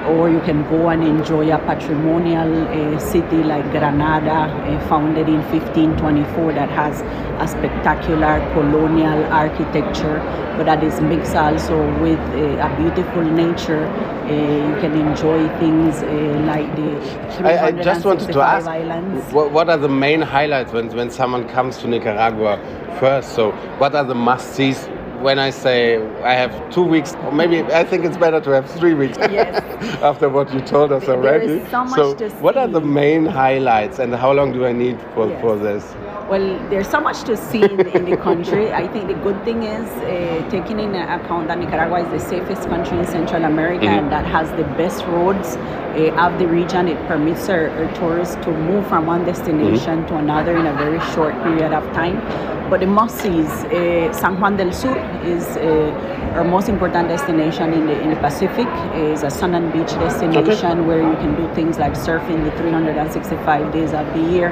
[SPEAKER 8] Or you can go and enjoy a patrimonial uh, city like Granada, uh, founded in 1524, that has a spectacular colonial architecture, but that is mixed also with uh, a beautiful nature. Uh, you can enjoy things uh, like the
[SPEAKER 2] I, I just wanted to ask, islands. What, are the main highlights when, when someone comes to Nicaragua first? So what are the must-sees when I say I have two weeks, or maybe I think it's better to have three weeks (laughs) yes. after what you told us already.
[SPEAKER 8] so, so
[SPEAKER 2] what are the main highlights and how long do I need for, yes. for this?
[SPEAKER 8] Well, there's so much to see in, in the country. I think the good thing is uh, taking in account that Nicaragua is the safest country in Central America mm-hmm. and that has the best roads uh, of the region. It permits our, our, tourists to move from one destination mm-hmm. to another in a very short period of time. But the must-sees, uh, San Juan del Sur is uh, our most important destination in the in the Pacific. is a sun and beach destination okay. where you can do things like surfing the 365 days of the year.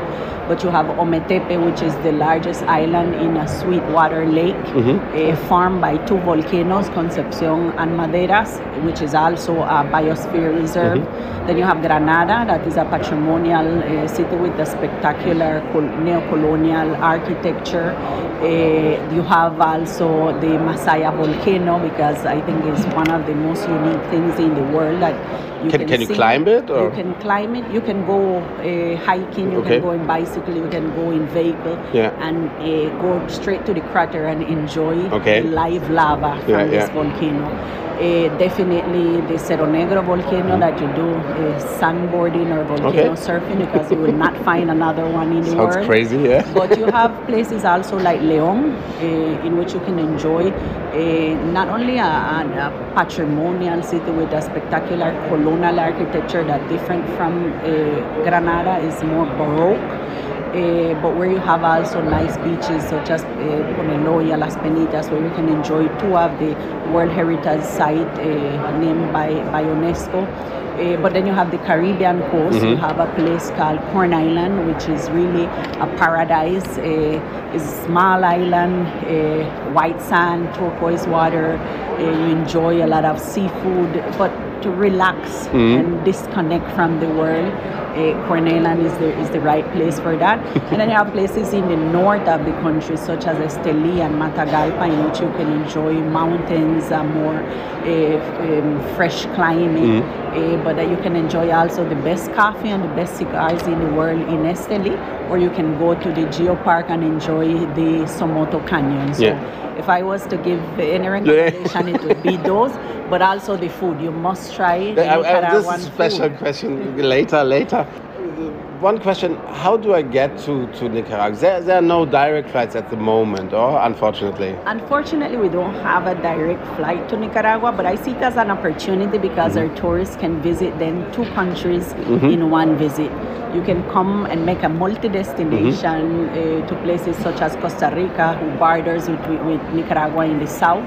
[SPEAKER 8] But you have Ometepe, which is the largest island in a sweetwater lake, mm-hmm. uh, farmed by two volcanoes, Concepcion and Maderas, which is also a biosphere reserve. Mm-hmm. Then you have Granada, that is a patrimonial uh, city with a spectacular neo-colonial architecture. Uh, you have also the Masaya volcano because I think it's one of the most unique things in the world that
[SPEAKER 2] you can, can, can you climb it?
[SPEAKER 8] Or? You can climb it. You can go uh, hiking. You okay. can go in bicycle. You can go in vehicle. vehicle and uh, go straight to the crater and enjoy
[SPEAKER 2] okay.
[SPEAKER 8] live lava from yeah, this volcano. Uh, definitely the Cerro Negro volcano mm. that you do uh, sandboarding or volcano okay. surfing because you will not (laughs) find another one in the
[SPEAKER 2] Sounds
[SPEAKER 8] world.
[SPEAKER 2] crazy, yeah.
[SPEAKER 8] but you have places also like Leon uh, in which you can enjoy not only a, a, patrimonial city with a spectacular colonial architecture that different from Granada is more baroque uh, but where you have also nice beaches such as uh, Las Penitas, where you can enjoy two of the World Heritage Site uh, named by, by UNESCO. But then you have the Caribbean coast. Mm-hmm. You have a place called Corn Island, which is really a paradise. Uh, it's a small island, uh, white sand, turquoise water. You enjoy a lot of seafood, but to relax mm-hmm. and disconnect from the world uh, is the, is the right place for that. (laughs) and then you have places in the north of the country, such as Esteli and Matagalpa, in which you can enjoy mountains, a more uh, um, fresh climate. Mm-hmm. Uh, but that you can enjoy also the best coffee and the best cigars in the world in Esteli, or you can go to the Geopark and enjoy the Somoto Canyon. So yeah. if I was to give any (laughs) recommendation, it would be those, but also the food. You must try
[SPEAKER 2] I, I, This is a special food. question later, later one question how do i get to, to nicaragua there, there, are no direct flights at the moment or unfortunately
[SPEAKER 8] unfortunately we don't have a direct flight to nicaragua but i see it as an opportunity because mm-hmm. our tourists can visit then two countries mm-hmm. in one visit you can come and make a multi-destination mm-hmm. uh, to places such as costa rica who borders with, with nicaragua in the south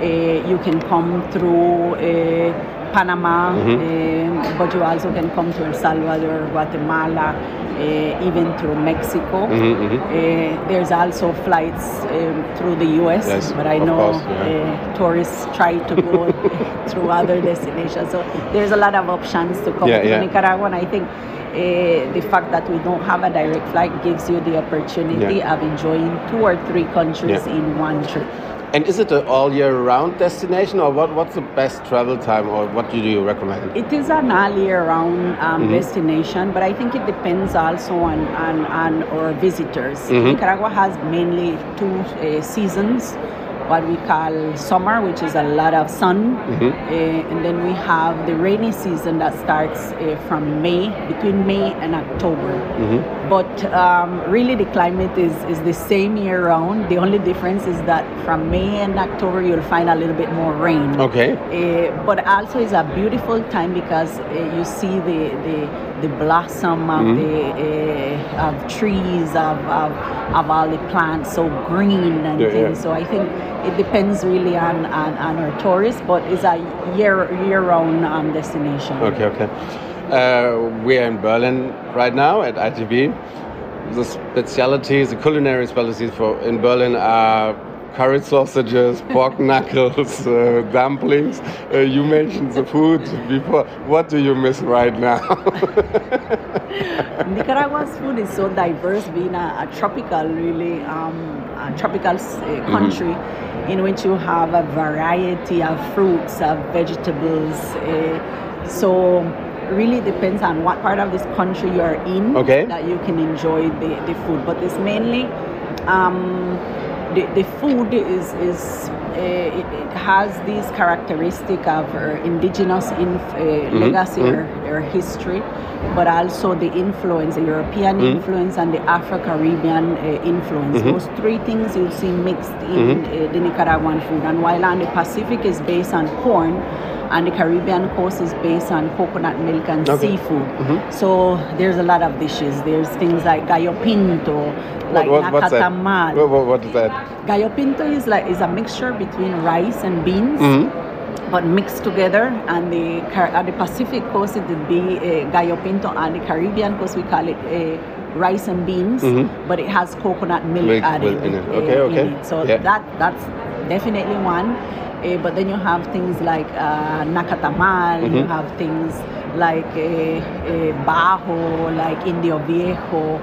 [SPEAKER 8] uh, you can come through uh, Panama, mm-hmm. um, but you also can come to El Salvador, Guatemala, uh, even through Mexico. Mm-hmm, mm-hmm. Uh, there's also flights um, through the US, yes, but I know course, yeah. uh, tourists try to go (laughs) through other destinations. So there's a lot of options to come yeah, to yeah. Nicaragua, and I think uh, the fact that we don't have a direct flight gives you the opportunity yeah. of enjoying two or three countries yeah. in one trip.
[SPEAKER 2] And is it an all year round destination or what, what's the best travel time or what do you recommend?
[SPEAKER 8] It is an all year round um, mm-hmm. destination, but I think it depends also on, on, on our visitors. Mm-hmm. Nicaragua has mainly two uh, seasons what we call summer, which is a lot of sun. Mm-hmm. Uh, and then we have the rainy season that starts uh, from May, between May and October. Mm-hmm. But um, really, the climate is, is the same year round. The only difference is that from May and October, you'll find a little bit more rain.
[SPEAKER 2] Okay.
[SPEAKER 8] Uh, but also, it's a beautiful time because you see the, the, the blossom of mm-hmm. the of trees, of, of, of all the plants, so green and yeah, things. Yeah. So I think it depends really on, on, on our tourists, but it's a year year round um, destination.
[SPEAKER 2] Okay, okay. Uh, we're in Berlin right now at ITB. The specialities, the culinary specialties for in Berlin are curry sausages, pork (laughs) knuckles, uh, dumplings. Uh, you mentioned the food before. What do you miss right now? (laughs)
[SPEAKER 8] Nicaragua's food is so diverse, being a, a tropical, really um, a tropical uh, country. Mm-hmm in which you have a variety of fruits, of vegetables. Uh, so really depends on what part of this country you are in
[SPEAKER 2] okay.
[SPEAKER 8] that you can enjoy the, the food. But it's mainly um, the, the food is is it, it, has this characteristic of our indigenous in, uh, mm-hmm. legacy mm-hmm. or, or, history, but also the influence, the European mm-hmm. influence and the Afro-Caribbean uh, influence. Mm-hmm. Those three things you see mixed in mm-hmm. uh, the Nicaraguan food. And while on the Pacific is based on corn, and the Caribbean coast is based on coconut milk and okay. seafood. Mm-hmm. So there's a lot of dishes. There's things like gallo pinto, like what. What,
[SPEAKER 2] what, what is that?
[SPEAKER 8] Gallo pinto is like is a mixture between rice and beans. Mm-hmm but mixed together. And the at the Pacific coast it would be uh, gallo pinto, and the Caribbean coast we call it uh, rice and beans, mm-hmm. but it has coconut milk, milk added in it.
[SPEAKER 2] Okay, uh, okay.
[SPEAKER 8] It. So yeah. that that's definitely one. Uh, but then you have things like uh, nacatamal, mm-hmm. you have things like uh, uh, bajo, like indio viejo.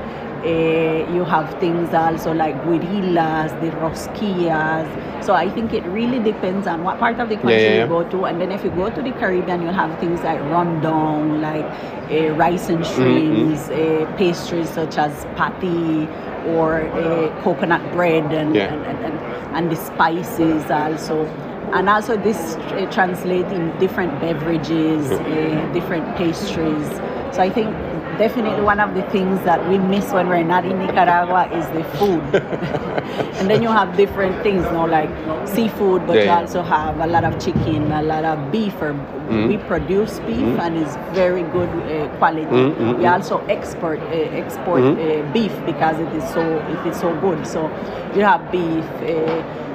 [SPEAKER 8] Uh, you have things also like guerillas, the rosquillas. So I think it really depends on what part of the country yeah, yeah, you go to. And then if you go to the Caribbean, you'll have things like rondon, like uh, rice and mm-hmm. shrimps, mm-hmm. pastries such as patty, or uh, coconut bread and, yeah. and, and, and, and the spices also and also this uh, translates in different beverages, uh, different pastries. So I think definitely one of the things that we miss when we're not in Nicaragua is the food. (laughs) and then you have different things, you know, like seafood, but yeah, you also have a lot of chicken, a lot of beef. Or mm-hmm. we produce beef mm-hmm. and it's very good uh, quality. Mm-hmm. We also export uh, export mm-hmm. uh, beef because it is so it is so good. So you have beef uh,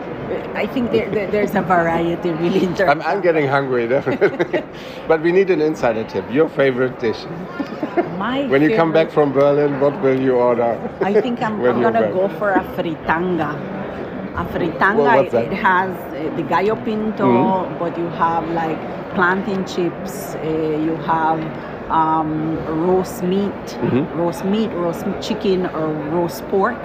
[SPEAKER 8] I think there, there, there's a variety really in.
[SPEAKER 6] I'm, I'm getting hungry, definitely. (laughs) but we need an insider tip. Your favorite dish?
[SPEAKER 8] My
[SPEAKER 6] when you come back from Berlin, what will you order?
[SPEAKER 8] I think I'm, (laughs) I'm gonna go for a fritanga. A fritanga, well, it, it, has uh, the gallo pinto, mm-hmm. but you have like plantain chips. Uh, you have um, roast meat, mm-hmm. roast meat, roast chicken, or roast pork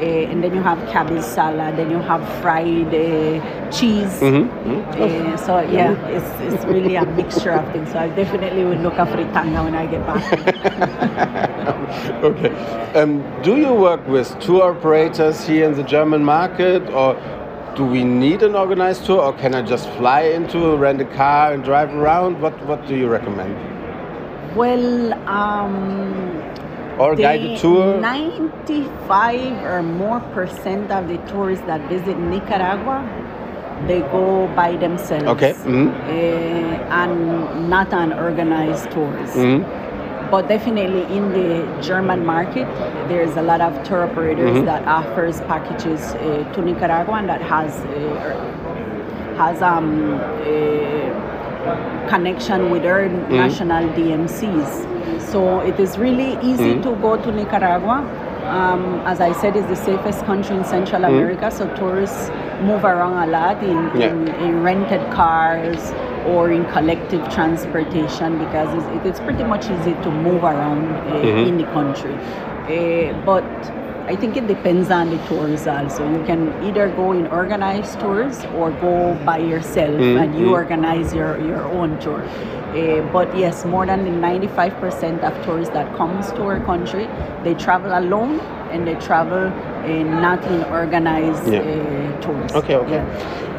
[SPEAKER 8] uh, and then you have cabbage salad, then you have fried uh, cheese. Mm-hmm. Mm-hmm. Uh, so yeah, it's, it's really a mixture of things. So I definitely will look at fritanga when I get back. (laughs)
[SPEAKER 6] okay. Um, do you work with tour operators here in the German market, or do we need an organized tour, or can I just fly into, rent a car, and drive around? What What do you recommend?
[SPEAKER 8] Well. Um,
[SPEAKER 6] or guided tour?
[SPEAKER 8] 95 or more percent of the tourists that visit Nicaragua, they go by themselves.
[SPEAKER 6] Okay. Mm-hmm. Uh,
[SPEAKER 8] and not on organized tours. Mm-hmm. But definitely in the German market, there's a lot of tour operators mm-hmm. that offers packages uh, to Nicaragua and that has uh, has um, connection with our mm-hmm. national DMCs. So it is really easy mm. to go to Nicaragua. Um, as I said, it's the safest country in Central mm. America, so tourists move around a lot in, yeah. in, in, rented cars or in collective transportation because it's, it's pretty much easy to move around uh, mm-hmm. in the country. Uh, but I think it depends on the tours also. You can either go in organized tours or go by yourself mm-hmm. and you organize your, your own tour. Uh, but yes, more than 95% of tourists that comes to our country, they travel alone and they travel in not in organized yeah. uh, tours.
[SPEAKER 6] Okay, okay. Yeah.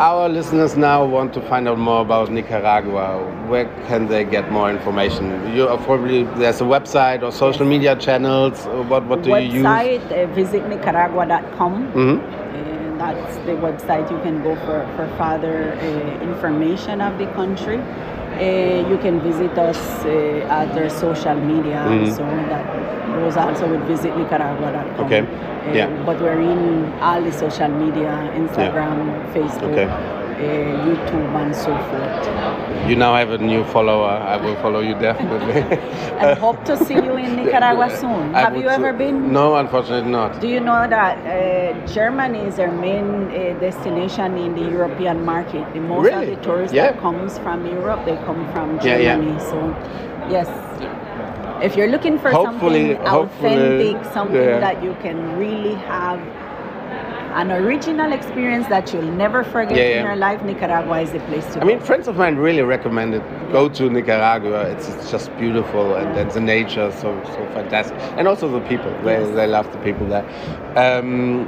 [SPEAKER 6] Our listeners now want to find out more about Nicaragua, where can they get more information? You probably there's a website or social media channels. What what do
[SPEAKER 8] website,
[SPEAKER 6] you use?
[SPEAKER 8] Website uh, visitnicaragua.com. Mm-hmm. Uh, that's the website you can go for for further uh, information of the country. Uh, you can visit us uh, at our social media, mm-hmm. so that goes also with visitnicaragua.com.
[SPEAKER 6] Okay.
[SPEAKER 8] Uh,
[SPEAKER 6] yeah.
[SPEAKER 8] But we're in all the social media, Instagram, yeah. Facebook. Okay uh, YouTube and so forth.
[SPEAKER 6] You now have a new follower. I will follow you definitely. (laughs)
[SPEAKER 8] and hope to see you in (laughs) Nicaragua soon. I have you ever so, been?
[SPEAKER 6] No, unfortunately not.
[SPEAKER 8] Do you know that uh, Germany is our main uh, destination in the European market? The most
[SPEAKER 6] really?
[SPEAKER 8] of the tourists
[SPEAKER 6] yeah.
[SPEAKER 8] that comes from Europe, they come from Germany. Yeah, yeah. So, yes. If you're looking for hopefully, something authentic, hopefully, something that you can really have an original experience that you'll never forget yeah, yeah. in your life, Nicaragua is the place to go. I
[SPEAKER 6] go. mean, friends of mine really recommended go to Nicaragua. It's, it's just beautiful and, and, the nature so so fantastic, and also the people. They yes. they love the people there. Um,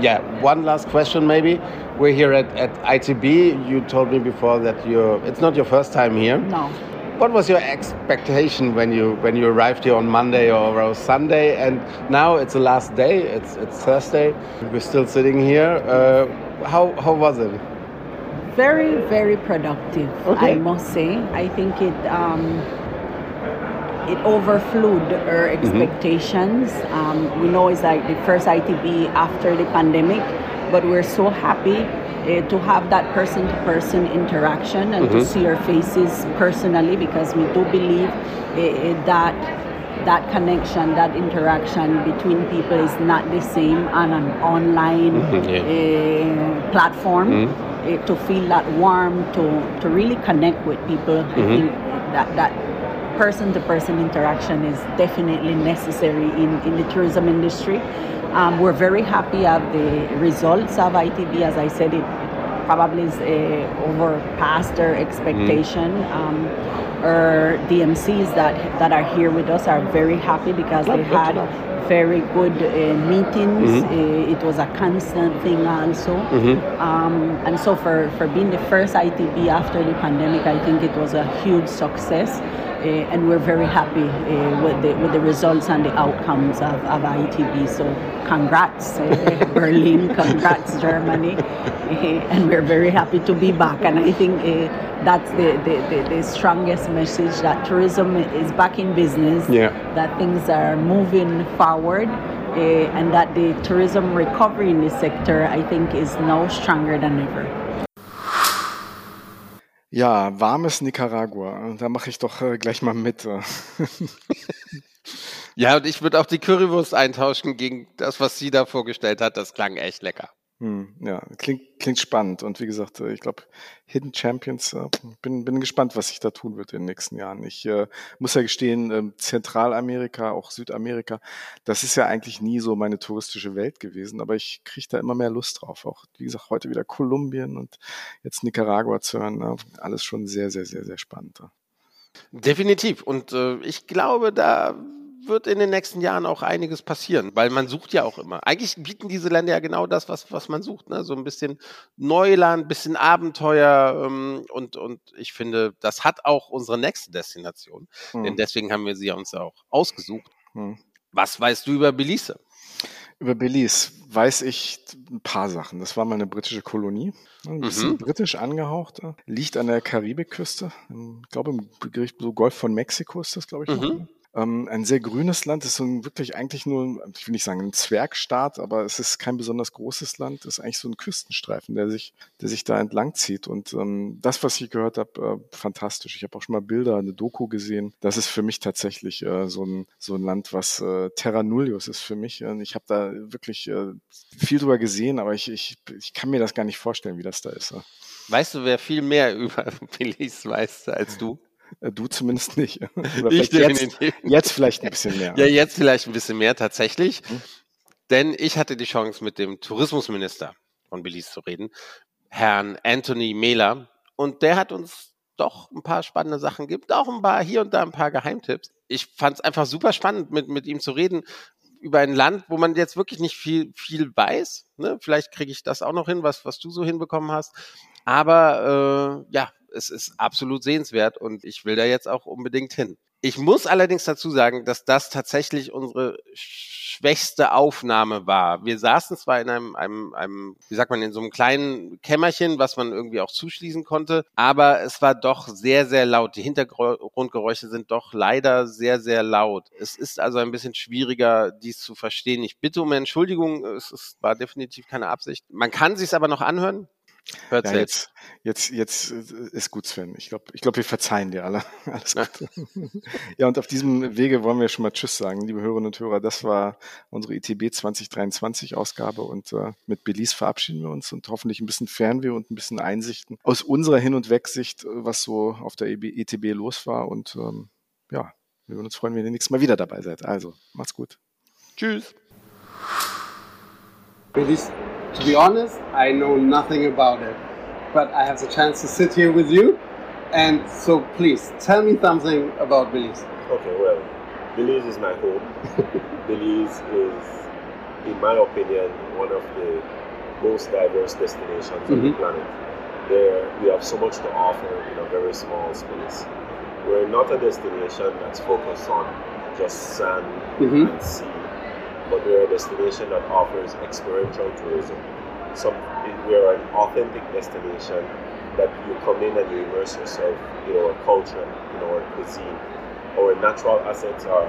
[SPEAKER 6] yeah, one last question maybe. We're here at, at ITB. You told me before that you're. It's not your first time here.
[SPEAKER 8] No.
[SPEAKER 6] What was your expectation when you when you arrived here on Monday or Sunday? And now it's the last day. It's it's Thursday. We're still sitting here. Uh, how how was it?
[SPEAKER 8] Very very productive. Okay. I must say. I think it. Um, it overflowed our mm-hmm. expectations. Mm -hmm. um, we know it's like the first ITB after the pandemic, but we're so happy uh, to have that person to person interaction and mm-hmm. to see our faces personally because we do believe uh, that that connection, that interaction between people is not the same on an online mm-hmm, yeah. uh, platform. Mm-hmm. Uh, to feel that warm, to, to really connect with people, I mm-hmm. think that, that person to person interaction is definitely necessary in, in the tourism industry. Um, we're very happy of the results of ITV. As I said, it probably is uh, over past their expectation. Mm. Um, our DMCs that that are here with us are very happy because they had very good uh, meetings. Mm-hmm. Uh, it was a constant thing also. Mm-hmm. Um, and so for, for being the first ITB after the pandemic, I think it was a huge success. Uh, and we're very happy uh, with, the, with the results and the outcomes of, of ITB. So congrats uh, (laughs) Berlin, congrats Germany, and we're very happy to be back. And I think that's the, the, the, the, strongest message that tourism is back in business, yeah. that things are moving forward. Uh, and that the tourism recovery in the sector, I think, is now stronger than ever.
[SPEAKER 1] Ja, warmes Nicaragua. Da mache ich doch äh, gleich mal mit.
[SPEAKER 2] ja, und ich würde auch die Currywurst eintauschen gegen das, was sie da vorgestellt hat. Das klang echt lecker.
[SPEAKER 1] Hm, ja, klingt, klingt spannend. Und wie gesagt, äh, ich glaube, Hidden Champions, äh, bin, bin gespannt, was sich da tun wird in den nächsten Jahren. Ich äh, muss ja gestehen, äh, Zentralamerika, auch Südamerika, das ist ja eigentlich nie so meine touristische Welt gewesen, aber ich kriege da immer mehr Lust drauf. Auch, wie gesagt, heute wieder Kolumbien und jetzt Nicaragua zu hören. Ne? Alles schon sehr, sehr, sehr, sehr spannend.
[SPEAKER 2] Definitiv. Und äh, ich glaube, da wird in den nächsten Jahren auch einiges passieren, weil man sucht ja auch immer. Eigentlich bieten diese Länder ja genau das, was, was man sucht. Ne? So ein bisschen Neuland, ein bisschen Abenteuer ähm, und, und ich finde, das hat auch unsere nächste Destination. Hm. Denn deswegen haben wir sie uns auch ausgesucht. Hm. Was weißt du über Belize?
[SPEAKER 1] Über Belize weiß ich ein paar Sachen. Das war mal eine britische Kolonie, ein bisschen mhm. britisch angehaucht, liegt an der Karibikküste. Ich glaube, im Gericht so Golf von Mexiko ist das, glaube ich. Mhm. Ähm, ein sehr grünes Land, ist so ein, wirklich eigentlich nur, ich will nicht sagen ein Zwergstaat, aber es ist kein besonders großes Land, ist eigentlich so ein Küstenstreifen, der sich, der sich da entlang zieht. Und ähm, das, was ich gehört habe, äh, fantastisch. Ich habe auch schon mal Bilder, eine Doku gesehen. Das ist für mich tatsächlich äh, so, ein, so ein Land, was äh, Terra Nullius ist für mich. Und ich habe da wirklich äh, viel drüber gesehen, aber ich, ich, ich kann mir das gar nicht vorstellen, wie das da ist.
[SPEAKER 2] Weißt du, wer viel mehr (laughs) über Belize weiß als du?
[SPEAKER 1] Äh, du zumindest nicht. (laughs)
[SPEAKER 2] Ich definitiv.
[SPEAKER 1] Jetzt, jetzt, vielleicht ein bisschen mehr.
[SPEAKER 2] Ja, jetzt vielleicht ein bisschen mehr tatsächlich. Hm. Denn ich hatte die Chance, mit dem Tourismusminister von Belize zu reden, Herrn Anthony Mehler. Und der hat uns doch ein paar spannende Sachen gibt, auch ein paar hier und da ein paar Geheimtipps. Ich fand es einfach super spannend, mit, mit ihm zu reden über ein Land, wo man jetzt wirklich nicht viel, viel weiß. Ne? Vielleicht kriege ich das auch noch hin, was, was du so hinbekommen hast. Aber äh, ja, es ist absolut sehenswert und ich will da jetzt auch unbedingt hin. Ich muss allerdings dazu sagen, dass das tatsächlich unsere schwächste Aufnahme war. Wir saßen zwar in einem, einem, einem, wie sagt man, in so einem kleinen Kämmerchen, was man irgendwie auch zuschließen konnte, aber es war doch sehr, sehr laut. Die Hintergrundgeräusche sind doch leider sehr, sehr laut. Es ist also ein bisschen schwieriger, dies zu verstehen. Ich bitte um Entschuldigung, es, es war definitiv keine Absicht. Man kann sich aber noch anhören.
[SPEAKER 1] Hört ja, jetzt, jetzt, jetzt äh, ist gut, Sven. Ich glaube, ich glaub, wir verzeihen dir alle. (laughs) Alles gut. ja, und auf diesem Wege wollen wir schon mal Tschüss sagen, liebe Hörerinnen und Hörer. Das war unsere ITB 2023 Ausgabe und äh, mit Belize verabschieden wir uns und hoffentlich ein bisschen Fernweh und ein bisschen Einsichten aus unserer Hin- und Wegsicht, äh, was so auf der ITB e los war. Und ähm, ja, wir würden uns freuen, wenn ihr nächstes Mal wieder dabei seid. Also, macht's gut.
[SPEAKER 2] Tschüss.
[SPEAKER 9] Belize To be honest, I know nothing about it, but I have the chance to sit here with you. And so please tell me something about Belize.
[SPEAKER 10] Okay, well, Belize is my home. (laughs) Belize is, in my opinion, one of the most diverse destinations mm-hmm. on the mm-hmm. planet. There, we have so much to offer in a very small space. We're not a destination that's focused on just sand mm-hmm. and sea but we're a destination that offers experiential tourism. Some, we are an authentic destination that you come in and you immerse yourself in our culture, in our cuisine. Our natural assets are,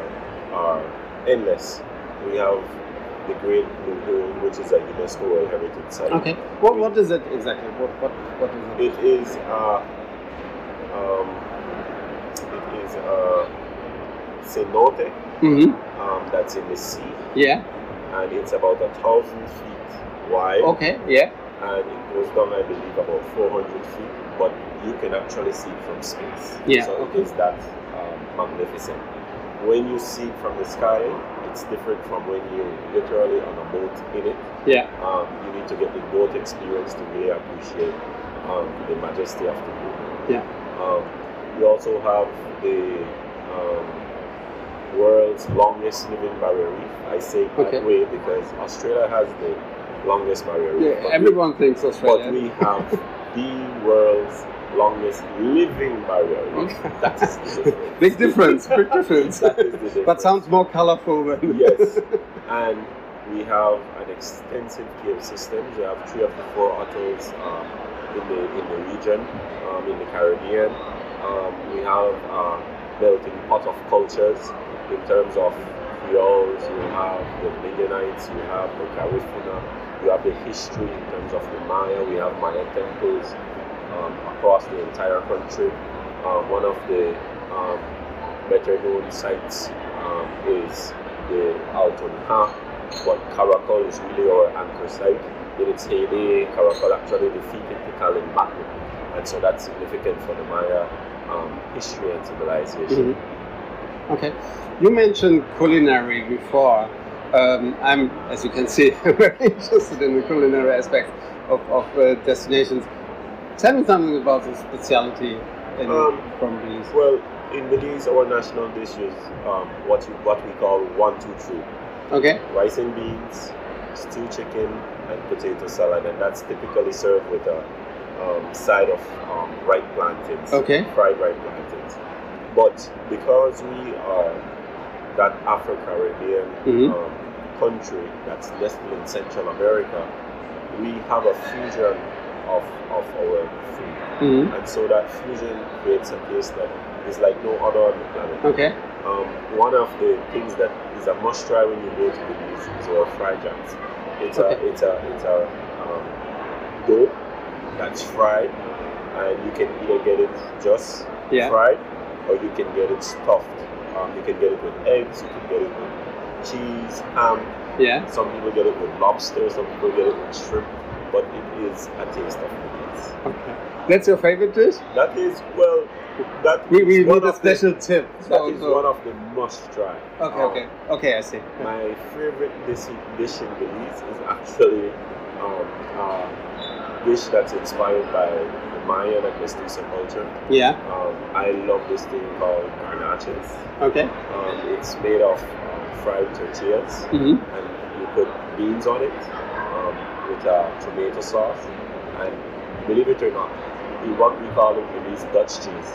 [SPEAKER 10] are endless. We have the Great Blue Hill, which is a UNESCO World Heritage Site.
[SPEAKER 9] Okay. What, what is it exactly? What, what, what is it?
[SPEAKER 10] It is, uh, um, it is a cenote mm-hmm. um, that's in the sea.
[SPEAKER 9] Yeah.
[SPEAKER 10] And it's about a thousand feet wide.
[SPEAKER 9] Okay. Yeah.
[SPEAKER 10] And it goes down, I believe, about 400 feet, but you can actually see it from space.
[SPEAKER 9] Yeah.
[SPEAKER 10] So
[SPEAKER 9] okay.
[SPEAKER 10] it is that um, magnificent. When you see it from the sky, it's different from when you're literally on a boat in it.
[SPEAKER 9] Yeah.
[SPEAKER 10] Um, you need to get the boat experience to really appreciate um, the majesty of the view.
[SPEAKER 9] Yeah.
[SPEAKER 10] Um, we also have the um, world's longest living barrier reef. I say it
[SPEAKER 9] Okay.
[SPEAKER 10] that way because Australia has the longest barrier reef.
[SPEAKER 9] Yeah, everyone thinks
[SPEAKER 10] we,
[SPEAKER 9] Australia.
[SPEAKER 10] but we have the world's longest living barrier reef. That is the difference. (laughs)
[SPEAKER 9] Big difference, big (laughs) difference.
[SPEAKER 10] That difference.
[SPEAKER 9] But sounds more colorful than (laughs)
[SPEAKER 10] yes. And we have an extensive cave system. We have three of the four atolls um, in the in the region, um, in the Caribbean. Um, we have a melting pot of cultures in terms of Creoles. You have the Midianites. You have the Garifuna. You have the history in terms of the Maya. We have Maya temples um, across the entire country. Um, one of the um, better known sites um, is the Alton Ha, but Karakol is really our anchor site. In its heyday, Karakol actually defeated Tikal in battle, and so that's significant for the Maya um, history and civilization.
[SPEAKER 9] Okay. You mentioned culinary before. Um, I'm, as you can see, (laughs) very interested in the culinary aspect of, of uh, destinations. Tell me something about the specialty in,
[SPEAKER 10] Um,
[SPEAKER 9] from Belize.
[SPEAKER 10] Well, in Belize, our national dish is um, what you, what we call one, two, three.
[SPEAKER 9] Okay.
[SPEAKER 10] rice and beans, stewed chicken, and potato salad, and that's typically served with a um, side of um, ripe plantains,
[SPEAKER 9] Okay.
[SPEAKER 10] fried ripe plantains. But because we are that Afro-Caribbean
[SPEAKER 9] Mhm.
[SPEAKER 10] um, country that's nestled in Central America, we have a fusion of, of our food,
[SPEAKER 9] Mhm.
[SPEAKER 10] and so that fusion creates a taste that is like no other on the planet.
[SPEAKER 9] Okay.
[SPEAKER 10] Um, one of the things that is a must try when you go to Belize is our fried jams. It's
[SPEAKER 9] Okay.
[SPEAKER 10] a it's a it's a um, dough that's fried, and you can either get it just
[SPEAKER 9] Yeah.
[SPEAKER 10] fried or you can get it stuffed. Um, you can get it with eggs, you can get it with cheese, ham.
[SPEAKER 9] Yeah.
[SPEAKER 10] Some people get it with lobster, some people get it with shrimp, but it is a taste of Belize.
[SPEAKER 9] Okay. That's your favorite dish?
[SPEAKER 10] That is well. That
[SPEAKER 9] We, we need a
[SPEAKER 10] of the-
[SPEAKER 9] special tip.
[SPEAKER 10] that
[SPEAKER 9] So,
[SPEAKER 10] is
[SPEAKER 9] so-
[SPEAKER 10] one of the must try.
[SPEAKER 9] okay,
[SPEAKER 10] Um,
[SPEAKER 9] okay. Okay, I see.
[SPEAKER 10] My favorite dish, dish in Belize is actually um, a dish that's inspired by Mayan and Mestizo culture.
[SPEAKER 9] Yeah.
[SPEAKER 10] Um, I love this thing called garnaches.
[SPEAKER 9] Okay.
[SPEAKER 10] Um, it's made of um, fried tortillas,
[SPEAKER 9] Mhm.
[SPEAKER 10] and you put beans on it um, with a tomato sauce. And believe it or not, what we call in Belize Dutch cheese,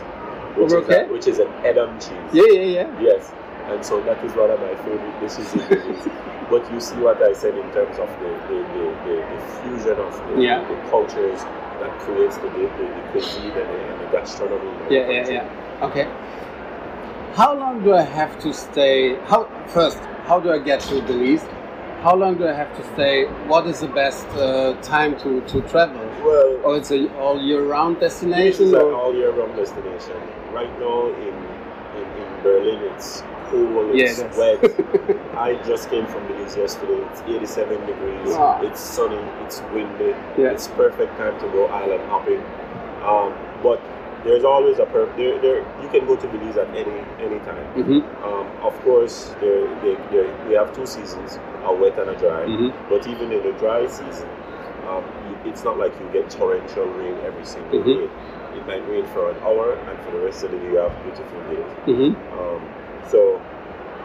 [SPEAKER 10] which,
[SPEAKER 9] Okay.
[SPEAKER 10] is, a, which is an Edam cheese.
[SPEAKER 9] Yeah, yeah, yeah.
[SPEAKER 10] Yes, and so that is one of my favorite dishes in Belize. (laughs) but you see what I said in terms of the, the, the, the, the fusion of the,
[SPEAKER 9] Yeah.
[SPEAKER 10] the cultures that creates the, the, the cuisine and the, and the gastronomy.
[SPEAKER 9] Yeah, yeah, yeah. Okay. How long do I have to stay? How first? How do I get to Belize? How long do I have to stay? What is the best uh, time to, to travel?
[SPEAKER 10] Well,
[SPEAKER 9] Or it's a all year round destination?
[SPEAKER 10] is an all year round destination. Right now in, in, in Berlin, it's cool, it's
[SPEAKER 9] it is.
[SPEAKER 10] wet. (laughs) I just came from Belize yesterday. It's 87 degrees.
[SPEAKER 9] Wow.
[SPEAKER 10] It's sunny. It's windy.
[SPEAKER 9] Yeah.
[SPEAKER 10] It's perfect time to go island hopping. Um, but there's always a per- there, there. You can go to Belize at any any time.
[SPEAKER 9] Mhm.
[SPEAKER 10] Um, of course, there, there, there, we have two seasons: a wet and a dry.
[SPEAKER 9] Mhm.
[SPEAKER 10] But even in the dry season, um, you, it's not like you get torrential rain every single
[SPEAKER 9] Mhm.
[SPEAKER 10] day. It might rain for an hour, and for the rest of the day, you have beautiful days.
[SPEAKER 9] Mhm.
[SPEAKER 10] Um, so,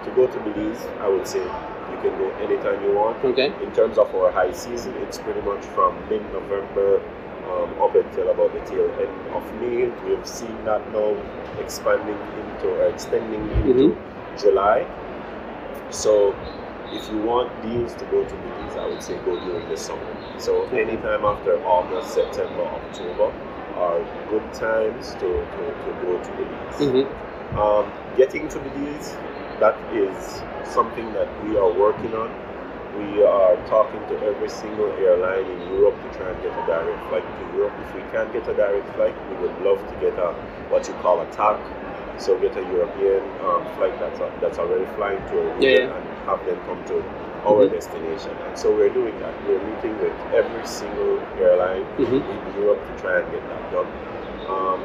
[SPEAKER 10] to go to Belize, I would say you can go anytime you want.
[SPEAKER 9] Okay.
[SPEAKER 10] In terms of our high season, it's pretty much from mid-November um, up until about the tail end of May. We have seen that now expanding into or extending into July. So, if you want deals to go to Belize, I would say go during the summer. So, anytime after August, September, October are good times to, to, to go to Belize.
[SPEAKER 9] Mhm.
[SPEAKER 10] Um, getting to the Belize, that is something that we are working on. We are talking to every single airline in Europe to try and get a direct flight to Europe. If we can't get a direct flight, we would love to get a what you call a TAC. So get a European um, flight that's, a, that's already flying to a region
[SPEAKER 9] Yeah,
[SPEAKER 10] and have them come to our
[SPEAKER 9] Mhm.
[SPEAKER 10] destination. And so we're doing that. We're meeting with every single airline
[SPEAKER 9] Mhm.
[SPEAKER 10] in Europe to try and get that done. Um,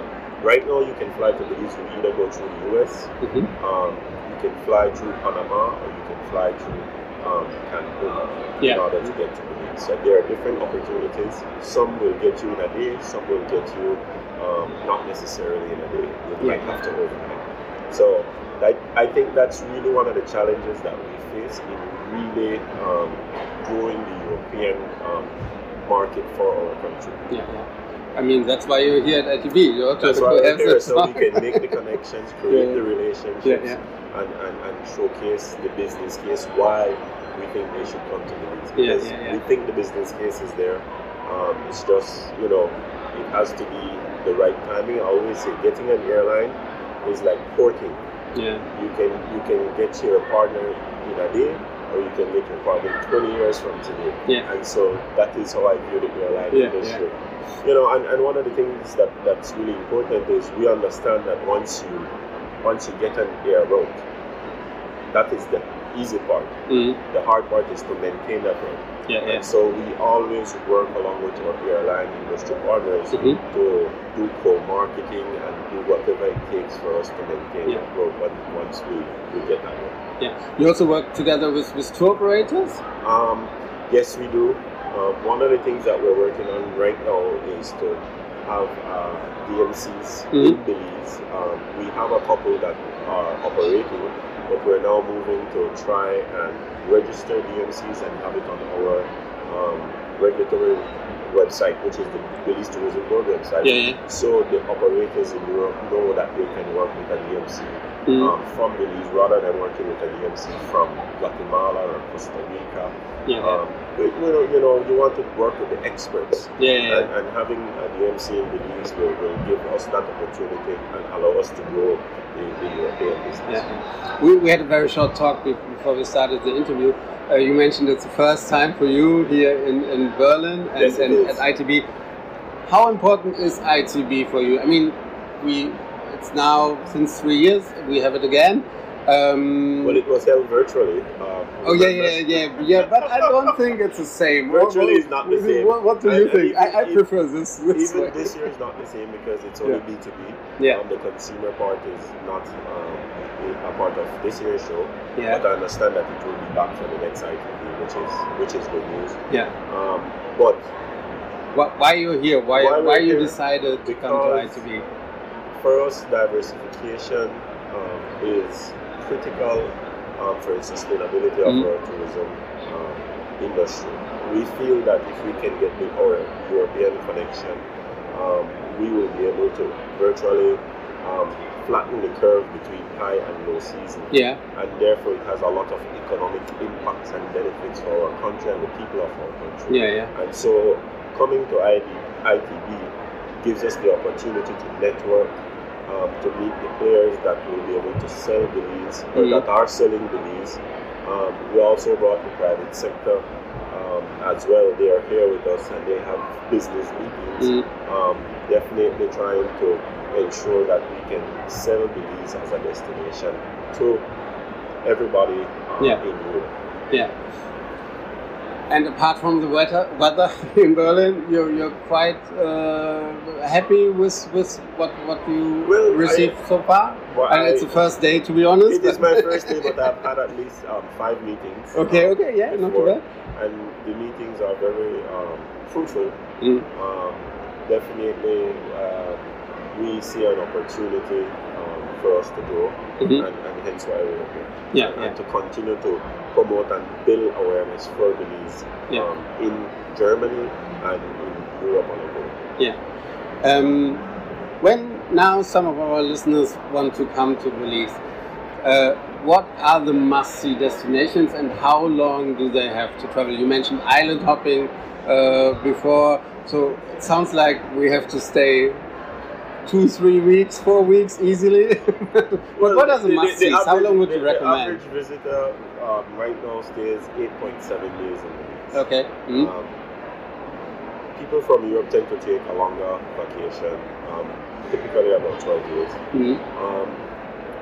[SPEAKER 10] right now, you can fly to Belize. You either go through the US,
[SPEAKER 9] Mhm.
[SPEAKER 10] um, you can fly through Panama, or you can fly through um, Cancun
[SPEAKER 9] Yeah.
[SPEAKER 10] in order to get to Belize. So there are different opportunities. Some will get you in a day. Some will get you um, not necessarily in a day. You might
[SPEAKER 9] Yeah.
[SPEAKER 10] have to overnight. So I, I think that's really one of the challenges that we face in really um, growing the European um, market for our country.
[SPEAKER 9] Yeah, yeah. I mean, that's why you're here at ITB. You're
[SPEAKER 10] that's why we're here, so we can (laughs) make the connections, create yeah. the relationships,
[SPEAKER 9] yeah, yeah.
[SPEAKER 10] And, and, and showcase the business case why we think they should come to Belize. Because we think the business case is there. Um, it's just, you know, it has to be the right timing. I always say getting an airline is like porting.
[SPEAKER 9] Yeah.
[SPEAKER 10] You can you can get your partner in a day or you can make your partner 20 years from today.
[SPEAKER 9] Yeah.
[SPEAKER 10] And so that is how I view the airline yeah, industry. Yeah. You know, and, and one of the things that, that's really important is we understand that once you once you get an air route, that is the easy part.
[SPEAKER 9] Mm-hmm.
[SPEAKER 10] The hard part is to maintain that route.
[SPEAKER 9] Yeah, yeah.
[SPEAKER 10] And so we always work along with our airline industry partners
[SPEAKER 9] mm-hmm.
[SPEAKER 10] to do co-marketing and do whatever it takes for us to maintain
[SPEAKER 9] Yeah.
[SPEAKER 10] that growth once we, we get that route.
[SPEAKER 9] Yeah. You also work together with, with tour operators?
[SPEAKER 10] Um, yes, we do. Um, one of the things that we're working on right now is to have uh, DMCs in
[SPEAKER 9] Mhm.
[SPEAKER 10] Belize. Um, we have a couple that are operating, but we're now moving to try and register DMCs and have it on our um, regulatory website, which is the Belize Tourism Board website.
[SPEAKER 9] Yeah, yeah.
[SPEAKER 10] So the operators in Europe know that they can work with a DMC
[SPEAKER 9] Mm.
[SPEAKER 10] um, from Belize rather than working with an EMC from Guatemala or Costa Rica.
[SPEAKER 9] Yeah, yeah.
[SPEAKER 10] Um, but, you know, you know, you want to work with the experts,
[SPEAKER 9] Yeah, yeah, yeah.
[SPEAKER 10] and, and having a EMC in Belize will, will give us that opportunity and allow us to grow the, the European business.
[SPEAKER 9] Yeah. We, we had a very short talk before we started the interview. Uh, you mentioned it's the first time for you here in, in Berlin and,
[SPEAKER 10] Yes,
[SPEAKER 9] and at ITB. How important is ITB for you? I mean, we it's now since three years we have it again. Um,
[SPEAKER 10] Well, it was held virtually. Um,
[SPEAKER 9] oh yeah, yeah, yeah, yeah. But I don't think it's the same.
[SPEAKER 10] Virtually
[SPEAKER 9] What-
[SPEAKER 10] is not the same.
[SPEAKER 9] What, what do you
[SPEAKER 10] and
[SPEAKER 9] think?
[SPEAKER 10] even-
[SPEAKER 9] I, I
[SPEAKER 10] even-
[SPEAKER 9] prefer this. this
[SPEAKER 10] Even
[SPEAKER 9] way.
[SPEAKER 10] this year is not the same because it's only B2B.
[SPEAKER 9] Yeah.
[SPEAKER 10] Um, the consumer part is not um, a part of this year's show.
[SPEAKER 9] Yeah.
[SPEAKER 10] But I understand that it will be back for the next ITV, which is which is good news.
[SPEAKER 9] Yeah.
[SPEAKER 10] Um, but
[SPEAKER 9] Why, why you're here? Why
[SPEAKER 10] Why
[SPEAKER 9] why you
[SPEAKER 10] here?
[SPEAKER 9] decided to come to
[SPEAKER 10] Because-
[SPEAKER 9] ITB?
[SPEAKER 10] For us, diversification um, is critical um, for the sustainability of
[SPEAKER 9] Mhm.
[SPEAKER 10] our tourism um, industry. We feel that if we can get the, our European connection, um, we will be able to virtually um, flatten the curve between high and low season.
[SPEAKER 9] Yeah.
[SPEAKER 10] And therefore, it has a lot of economic impacts and benefits for our country and the people of our country.
[SPEAKER 9] Yeah, yeah.
[SPEAKER 10] And so coming to ID, ITB gives us the opportunity to network, um, to meet the players that will be able to sell Belize or
[SPEAKER 9] Mhm.
[SPEAKER 10] that are selling Belize. Um, we also brought the private sector um, as well. They are here with us and they have business meetings.
[SPEAKER 9] Mm.
[SPEAKER 10] Um, definitely trying to ensure that we can sell Belize as a destination to everybody um,
[SPEAKER 9] Yeah.
[SPEAKER 10] in Europe.
[SPEAKER 9] Yeah. And apart from the weather, weather (laughs) in Berlin, you're, you're quite uh, happy with, with what what you
[SPEAKER 10] Well,
[SPEAKER 9] received
[SPEAKER 10] I-
[SPEAKER 9] so far.
[SPEAKER 10] Well,
[SPEAKER 9] and it's the first day, to be honest.
[SPEAKER 10] It is my (laughs) first day, but I've had at least um, five meetings.
[SPEAKER 9] Okay,
[SPEAKER 10] um,
[SPEAKER 9] okay, yeah, not too bad.
[SPEAKER 10] And the meetings are very um, fruitful.
[SPEAKER 9] Mm.
[SPEAKER 10] Um, definitely, um, we see an opportunity um, for us to grow,
[SPEAKER 9] Mhm.
[SPEAKER 10] and, and hence why we're here.
[SPEAKER 9] Yeah,
[SPEAKER 10] and,
[SPEAKER 9] yeah.
[SPEAKER 10] and to continue to promote and build awareness for Belize
[SPEAKER 9] Yeah.
[SPEAKER 10] um, in Germany and in Europe on the whole.
[SPEAKER 9] Yeah. Um, when now some of our listeners want to come to Belize, uh, what are the must-see destinations and how long do they have to travel? You mentioned island hopping uh, before, so it sounds like we have to stay two, three weeks, four weeks easily. (laughs) but what are the,
[SPEAKER 10] the- the- the
[SPEAKER 9] How long would you
[SPEAKER 10] the-
[SPEAKER 9] recommend?
[SPEAKER 10] The average visitor um, right now stays 8.7 days in Belize.
[SPEAKER 9] Okay. Mhm.
[SPEAKER 10] Um, people from Europe tend to take a longer vacation, um, typically about 12 days.
[SPEAKER 9] Mhm.
[SPEAKER 10] Um,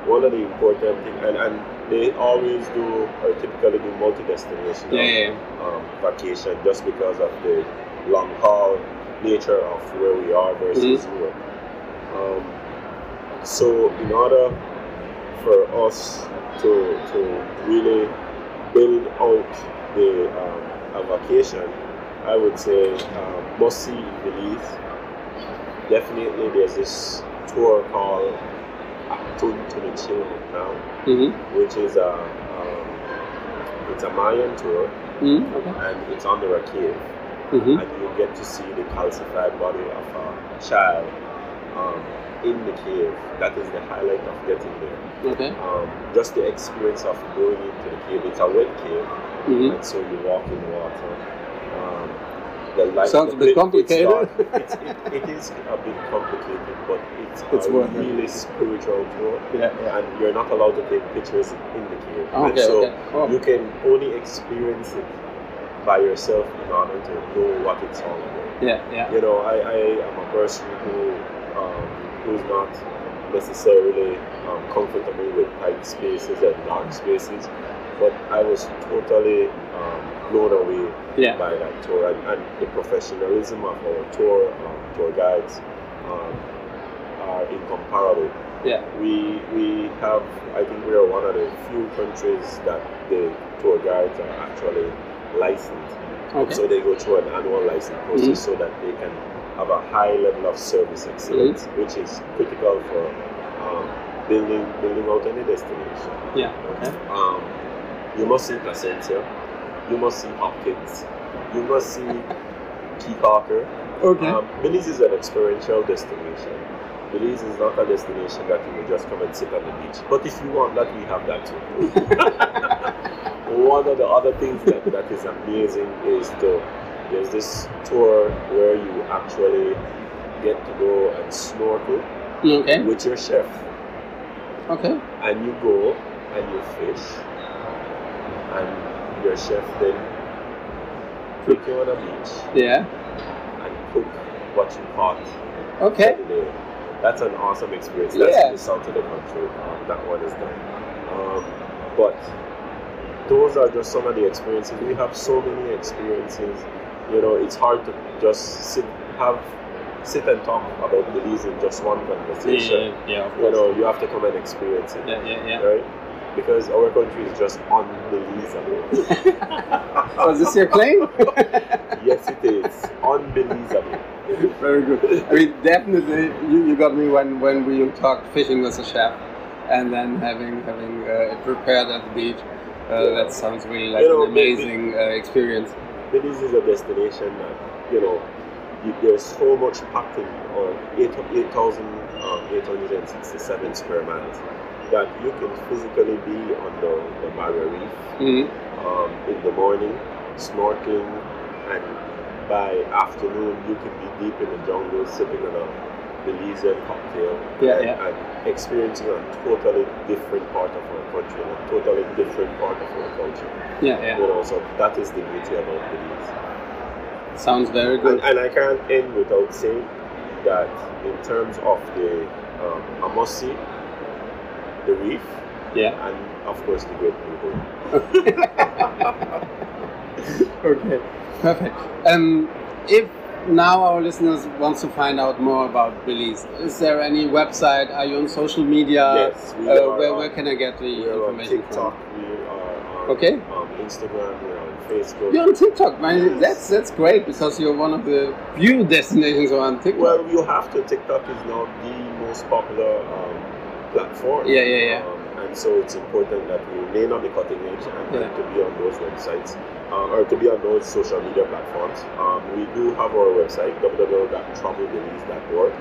[SPEAKER 10] one of the important things, and, and they always do, or typically do multi-destination
[SPEAKER 9] Yeah, yeah,
[SPEAKER 10] Um, vacation just because of the long haul nature of where we are versus
[SPEAKER 9] Mhm.
[SPEAKER 10] Europe. Um, so in order for us to, to really build out the um, a vacation, I would say um, must see in Belize. Definitely, there's this tour called to the Tuntunechil now, mm-hmm. which is a um, it's a Mayan tour, mm-hmm. okay. and it's under a cave, mm-hmm. and you get to see the calcified body of a child um, in the cave. That is the highlight of getting there. Okay. Um, just the experience of going into the cave. It's a wet cave, mm-hmm. and so you walk in water. Um,
[SPEAKER 9] the light, Sounds the, a bit complicated. (laughs)
[SPEAKER 10] It's, it, it is a bit complicated, but it's, it's a really spiritual tour. Yeah, yeah, And you're not allowed to take pictures in the cave. Okay, and so okay. Oh. you can only experience it by yourself in order to know what it's all about.
[SPEAKER 9] Yeah, yeah.
[SPEAKER 10] You know, I, I am a person who um, who's not necessarily um, comfortable with tight spaces and dark spaces, but I was totally um, blown away yeah. by that tour and, and, the professionalism of our tour um, tour guides um, are incomparable.
[SPEAKER 9] Yeah.
[SPEAKER 10] We we have I think we are one of the few countries that the tour guides are actually licensed. Okay. So they go through an annual license process mm-hmm. so that they can have a high level of service excellence, mm-hmm. which is critical for um, building building out any destination.
[SPEAKER 9] Yeah. Okay.
[SPEAKER 10] Um, you must see Placentia. You must see Hopkins. You must see (laughs) Key Parker.
[SPEAKER 9] Okay.
[SPEAKER 10] Um, Belize is an experiential destination. Belize is not a destination that you will just come and sit on the beach. But if you want that, we have that too. (laughs) One of the other things that, that is amazing is the there's this tour where you actually get to go and snorkel
[SPEAKER 9] okay.
[SPEAKER 10] with your chef.
[SPEAKER 9] Okay.
[SPEAKER 10] And you go and you fish, and your chef then take you on a beach.
[SPEAKER 9] Yeah.
[SPEAKER 10] And cook what you caught.
[SPEAKER 9] Okay.
[SPEAKER 10] That's an awesome experience. That's yeah. the south of the country. Um, that one is done. Um, but those are just some of the experiences. We have so many experiences you know, it's hard to just sit have sit and talk about Belize in just one conversation.
[SPEAKER 9] Yeah, yeah,
[SPEAKER 10] you know, you have to come and experience it.
[SPEAKER 9] Yeah, yeah, yeah.
[SPEAKER 10] Right? Because our country is just unbelievable. (laughs)
[SPEAKER 9] Was this your claim? (laughs)
[SPEAKER 10] yes, it is. Unbelievable.
[SPEAKER 9] Very good. I mean, definitely, you, you got me when, when we talked fishing with a chef and then having having uh, it prepared at the beach. Uh, yeah. That sounds really like you know, an amazing uh, experience.
[SPEAKER 10] Belize is a destination that, you know, you, there's so much packed in, or 8,867 um, square miles, that you can physically be on the, the barrier reef mm-hmm. um, in the morning, snorkeling, and by afternoon you can be deep in the jungle sipping on a Belizean cocktail
[SPEAKER 9] yeah, and, yeah.
[SPEAKER 10] and experiencing a totally different part of our country and a totally different part of our culture.
[SPEAKER 9] Yeah, yeah.
[SPEAKER 10] You know, so that is the beauty about Belize.
[SPEAKER 9] Sounds very good.
[SPEAKER 10] And, and, I can't end without saying that in terms of the um, I must see the reef,
[SPEAKER 9] yeah,
[SPEAKER 10] and of course the great people. (laughs)
[SPEAKER 9] okay, perfect. Um, if now our listeners want to find out more about Belize. Is there any website? Are you on social media?
[SPEAKER 10] Yes, we uh,
[SPEAKER 9] are where, where can I get the information
[SPEAKER 10] on TikTok, from? We are on
[SPEAKER 9] okay.
[SPEAKER 10] Um, Instagram, we're on Facebook.
[SPEAKER 9] You're on TikTok, man. Yes. That's that's great because you're one of the few destinations on TikTok.
[SPEAKER 10] Well, you have to. TikTok is now the most popular um, platform.
[SPEAKER 9] Yeah, yeah, yeah.
[SPEAKER 10] Um, and so it's important that we remain on the cutting edge and, yeah. to be on those websites uh, or to be on those social media platforms. Um, we do have our website www.travelbelize.org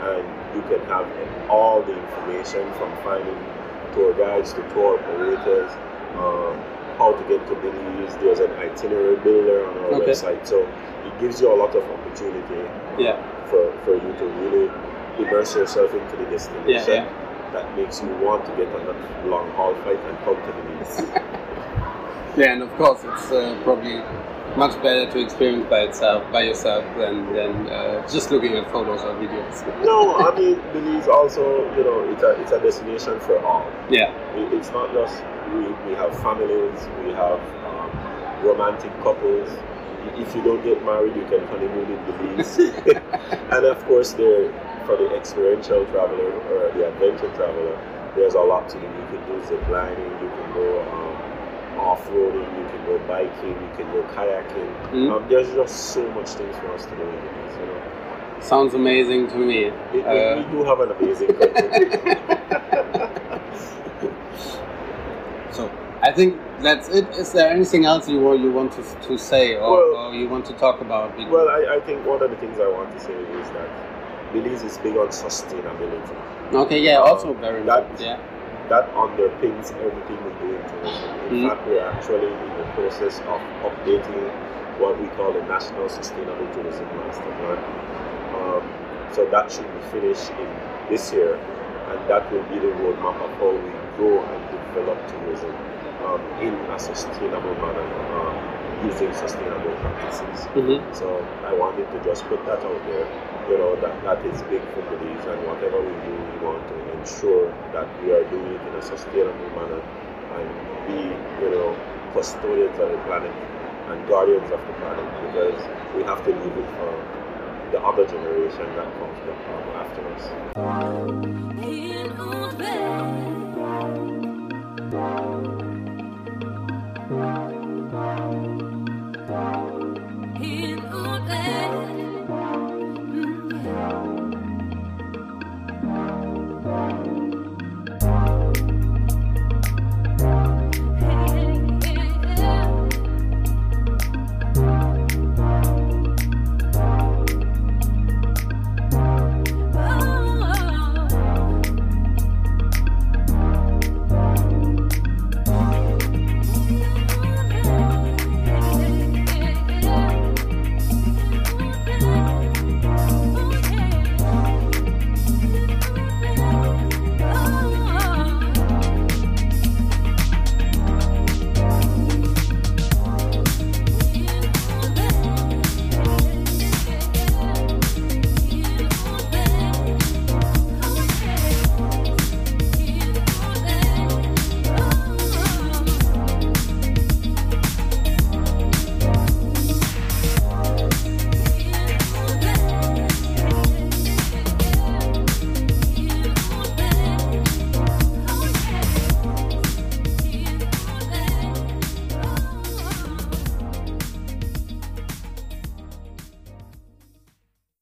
[SPEAKER 10] and you can have all the information from finding tour guides to tour operators, um, how to get to Belize. There's an itinerary builder on our okay. website, so it gives you a lot of opportunity
[SPEAKER 9] yeah.
[SPEAKER 10] for, for you to really immerse yourself into the destination. Yeah, yeah that makes you want to get on a long haul flight and come to the Middle (laughs)
[SPEAKER 9] yeah, and of course, it's uh, probably much better to experience by itself, by yourself, than, than uh, just looking at photos or videos.
[SPEAKER 10] no, I mean, Belize also, you know, it's a, it's a destination for all.
[SPEAKER 9] Yeah.
[SPEAKER 10] it's not just, we, we have families, we have um, romantic couples. If you don't get married, you can honeymoon in Belize. (laughs) and of course, there for the experiential traveler or the adventure traveler, there's a lot to do. You can do zip lining, you can go um, off-roading, you can go biking, you can go kayaking. Mm-hmm. Um, there's just so much things for us to do. You know?
[SPEAKER 9] Sounds amazing to me.
[SPEAKER 10] Uh, we, we, do have an amazing country. (laughs) (laughs)
[SPEAKER 9] so I think that's it. Is there anything else you want you want to, to say or, well, or you want to talk about?
[SPEAKER 10] Because well, I, I think one of the things I want to say is that Belize is big on sustainability.
[SPEAKER 9] Okay, yeah, um, also very that, important. Yeah
[SPEAKER 10] that underpins everything we do in tourism. In mm-hmm. fact, we're actually in the process of updating what we call the National Sustainable Tourism Master Plan. Um, so that should be finished in this year, and that will be the roadmap of how we grow and develop tourism um, in a sustainable manner um, using sustainable practices. Mm-hmm. So I wanted to just put that out there. You know that that is big for Belize, and whatever we do, we want to ensure that we are doing it in a sustainable manner and be, you know, custodians of the planet and guardians of the planet because we have to leave it for the other generation that comes after us.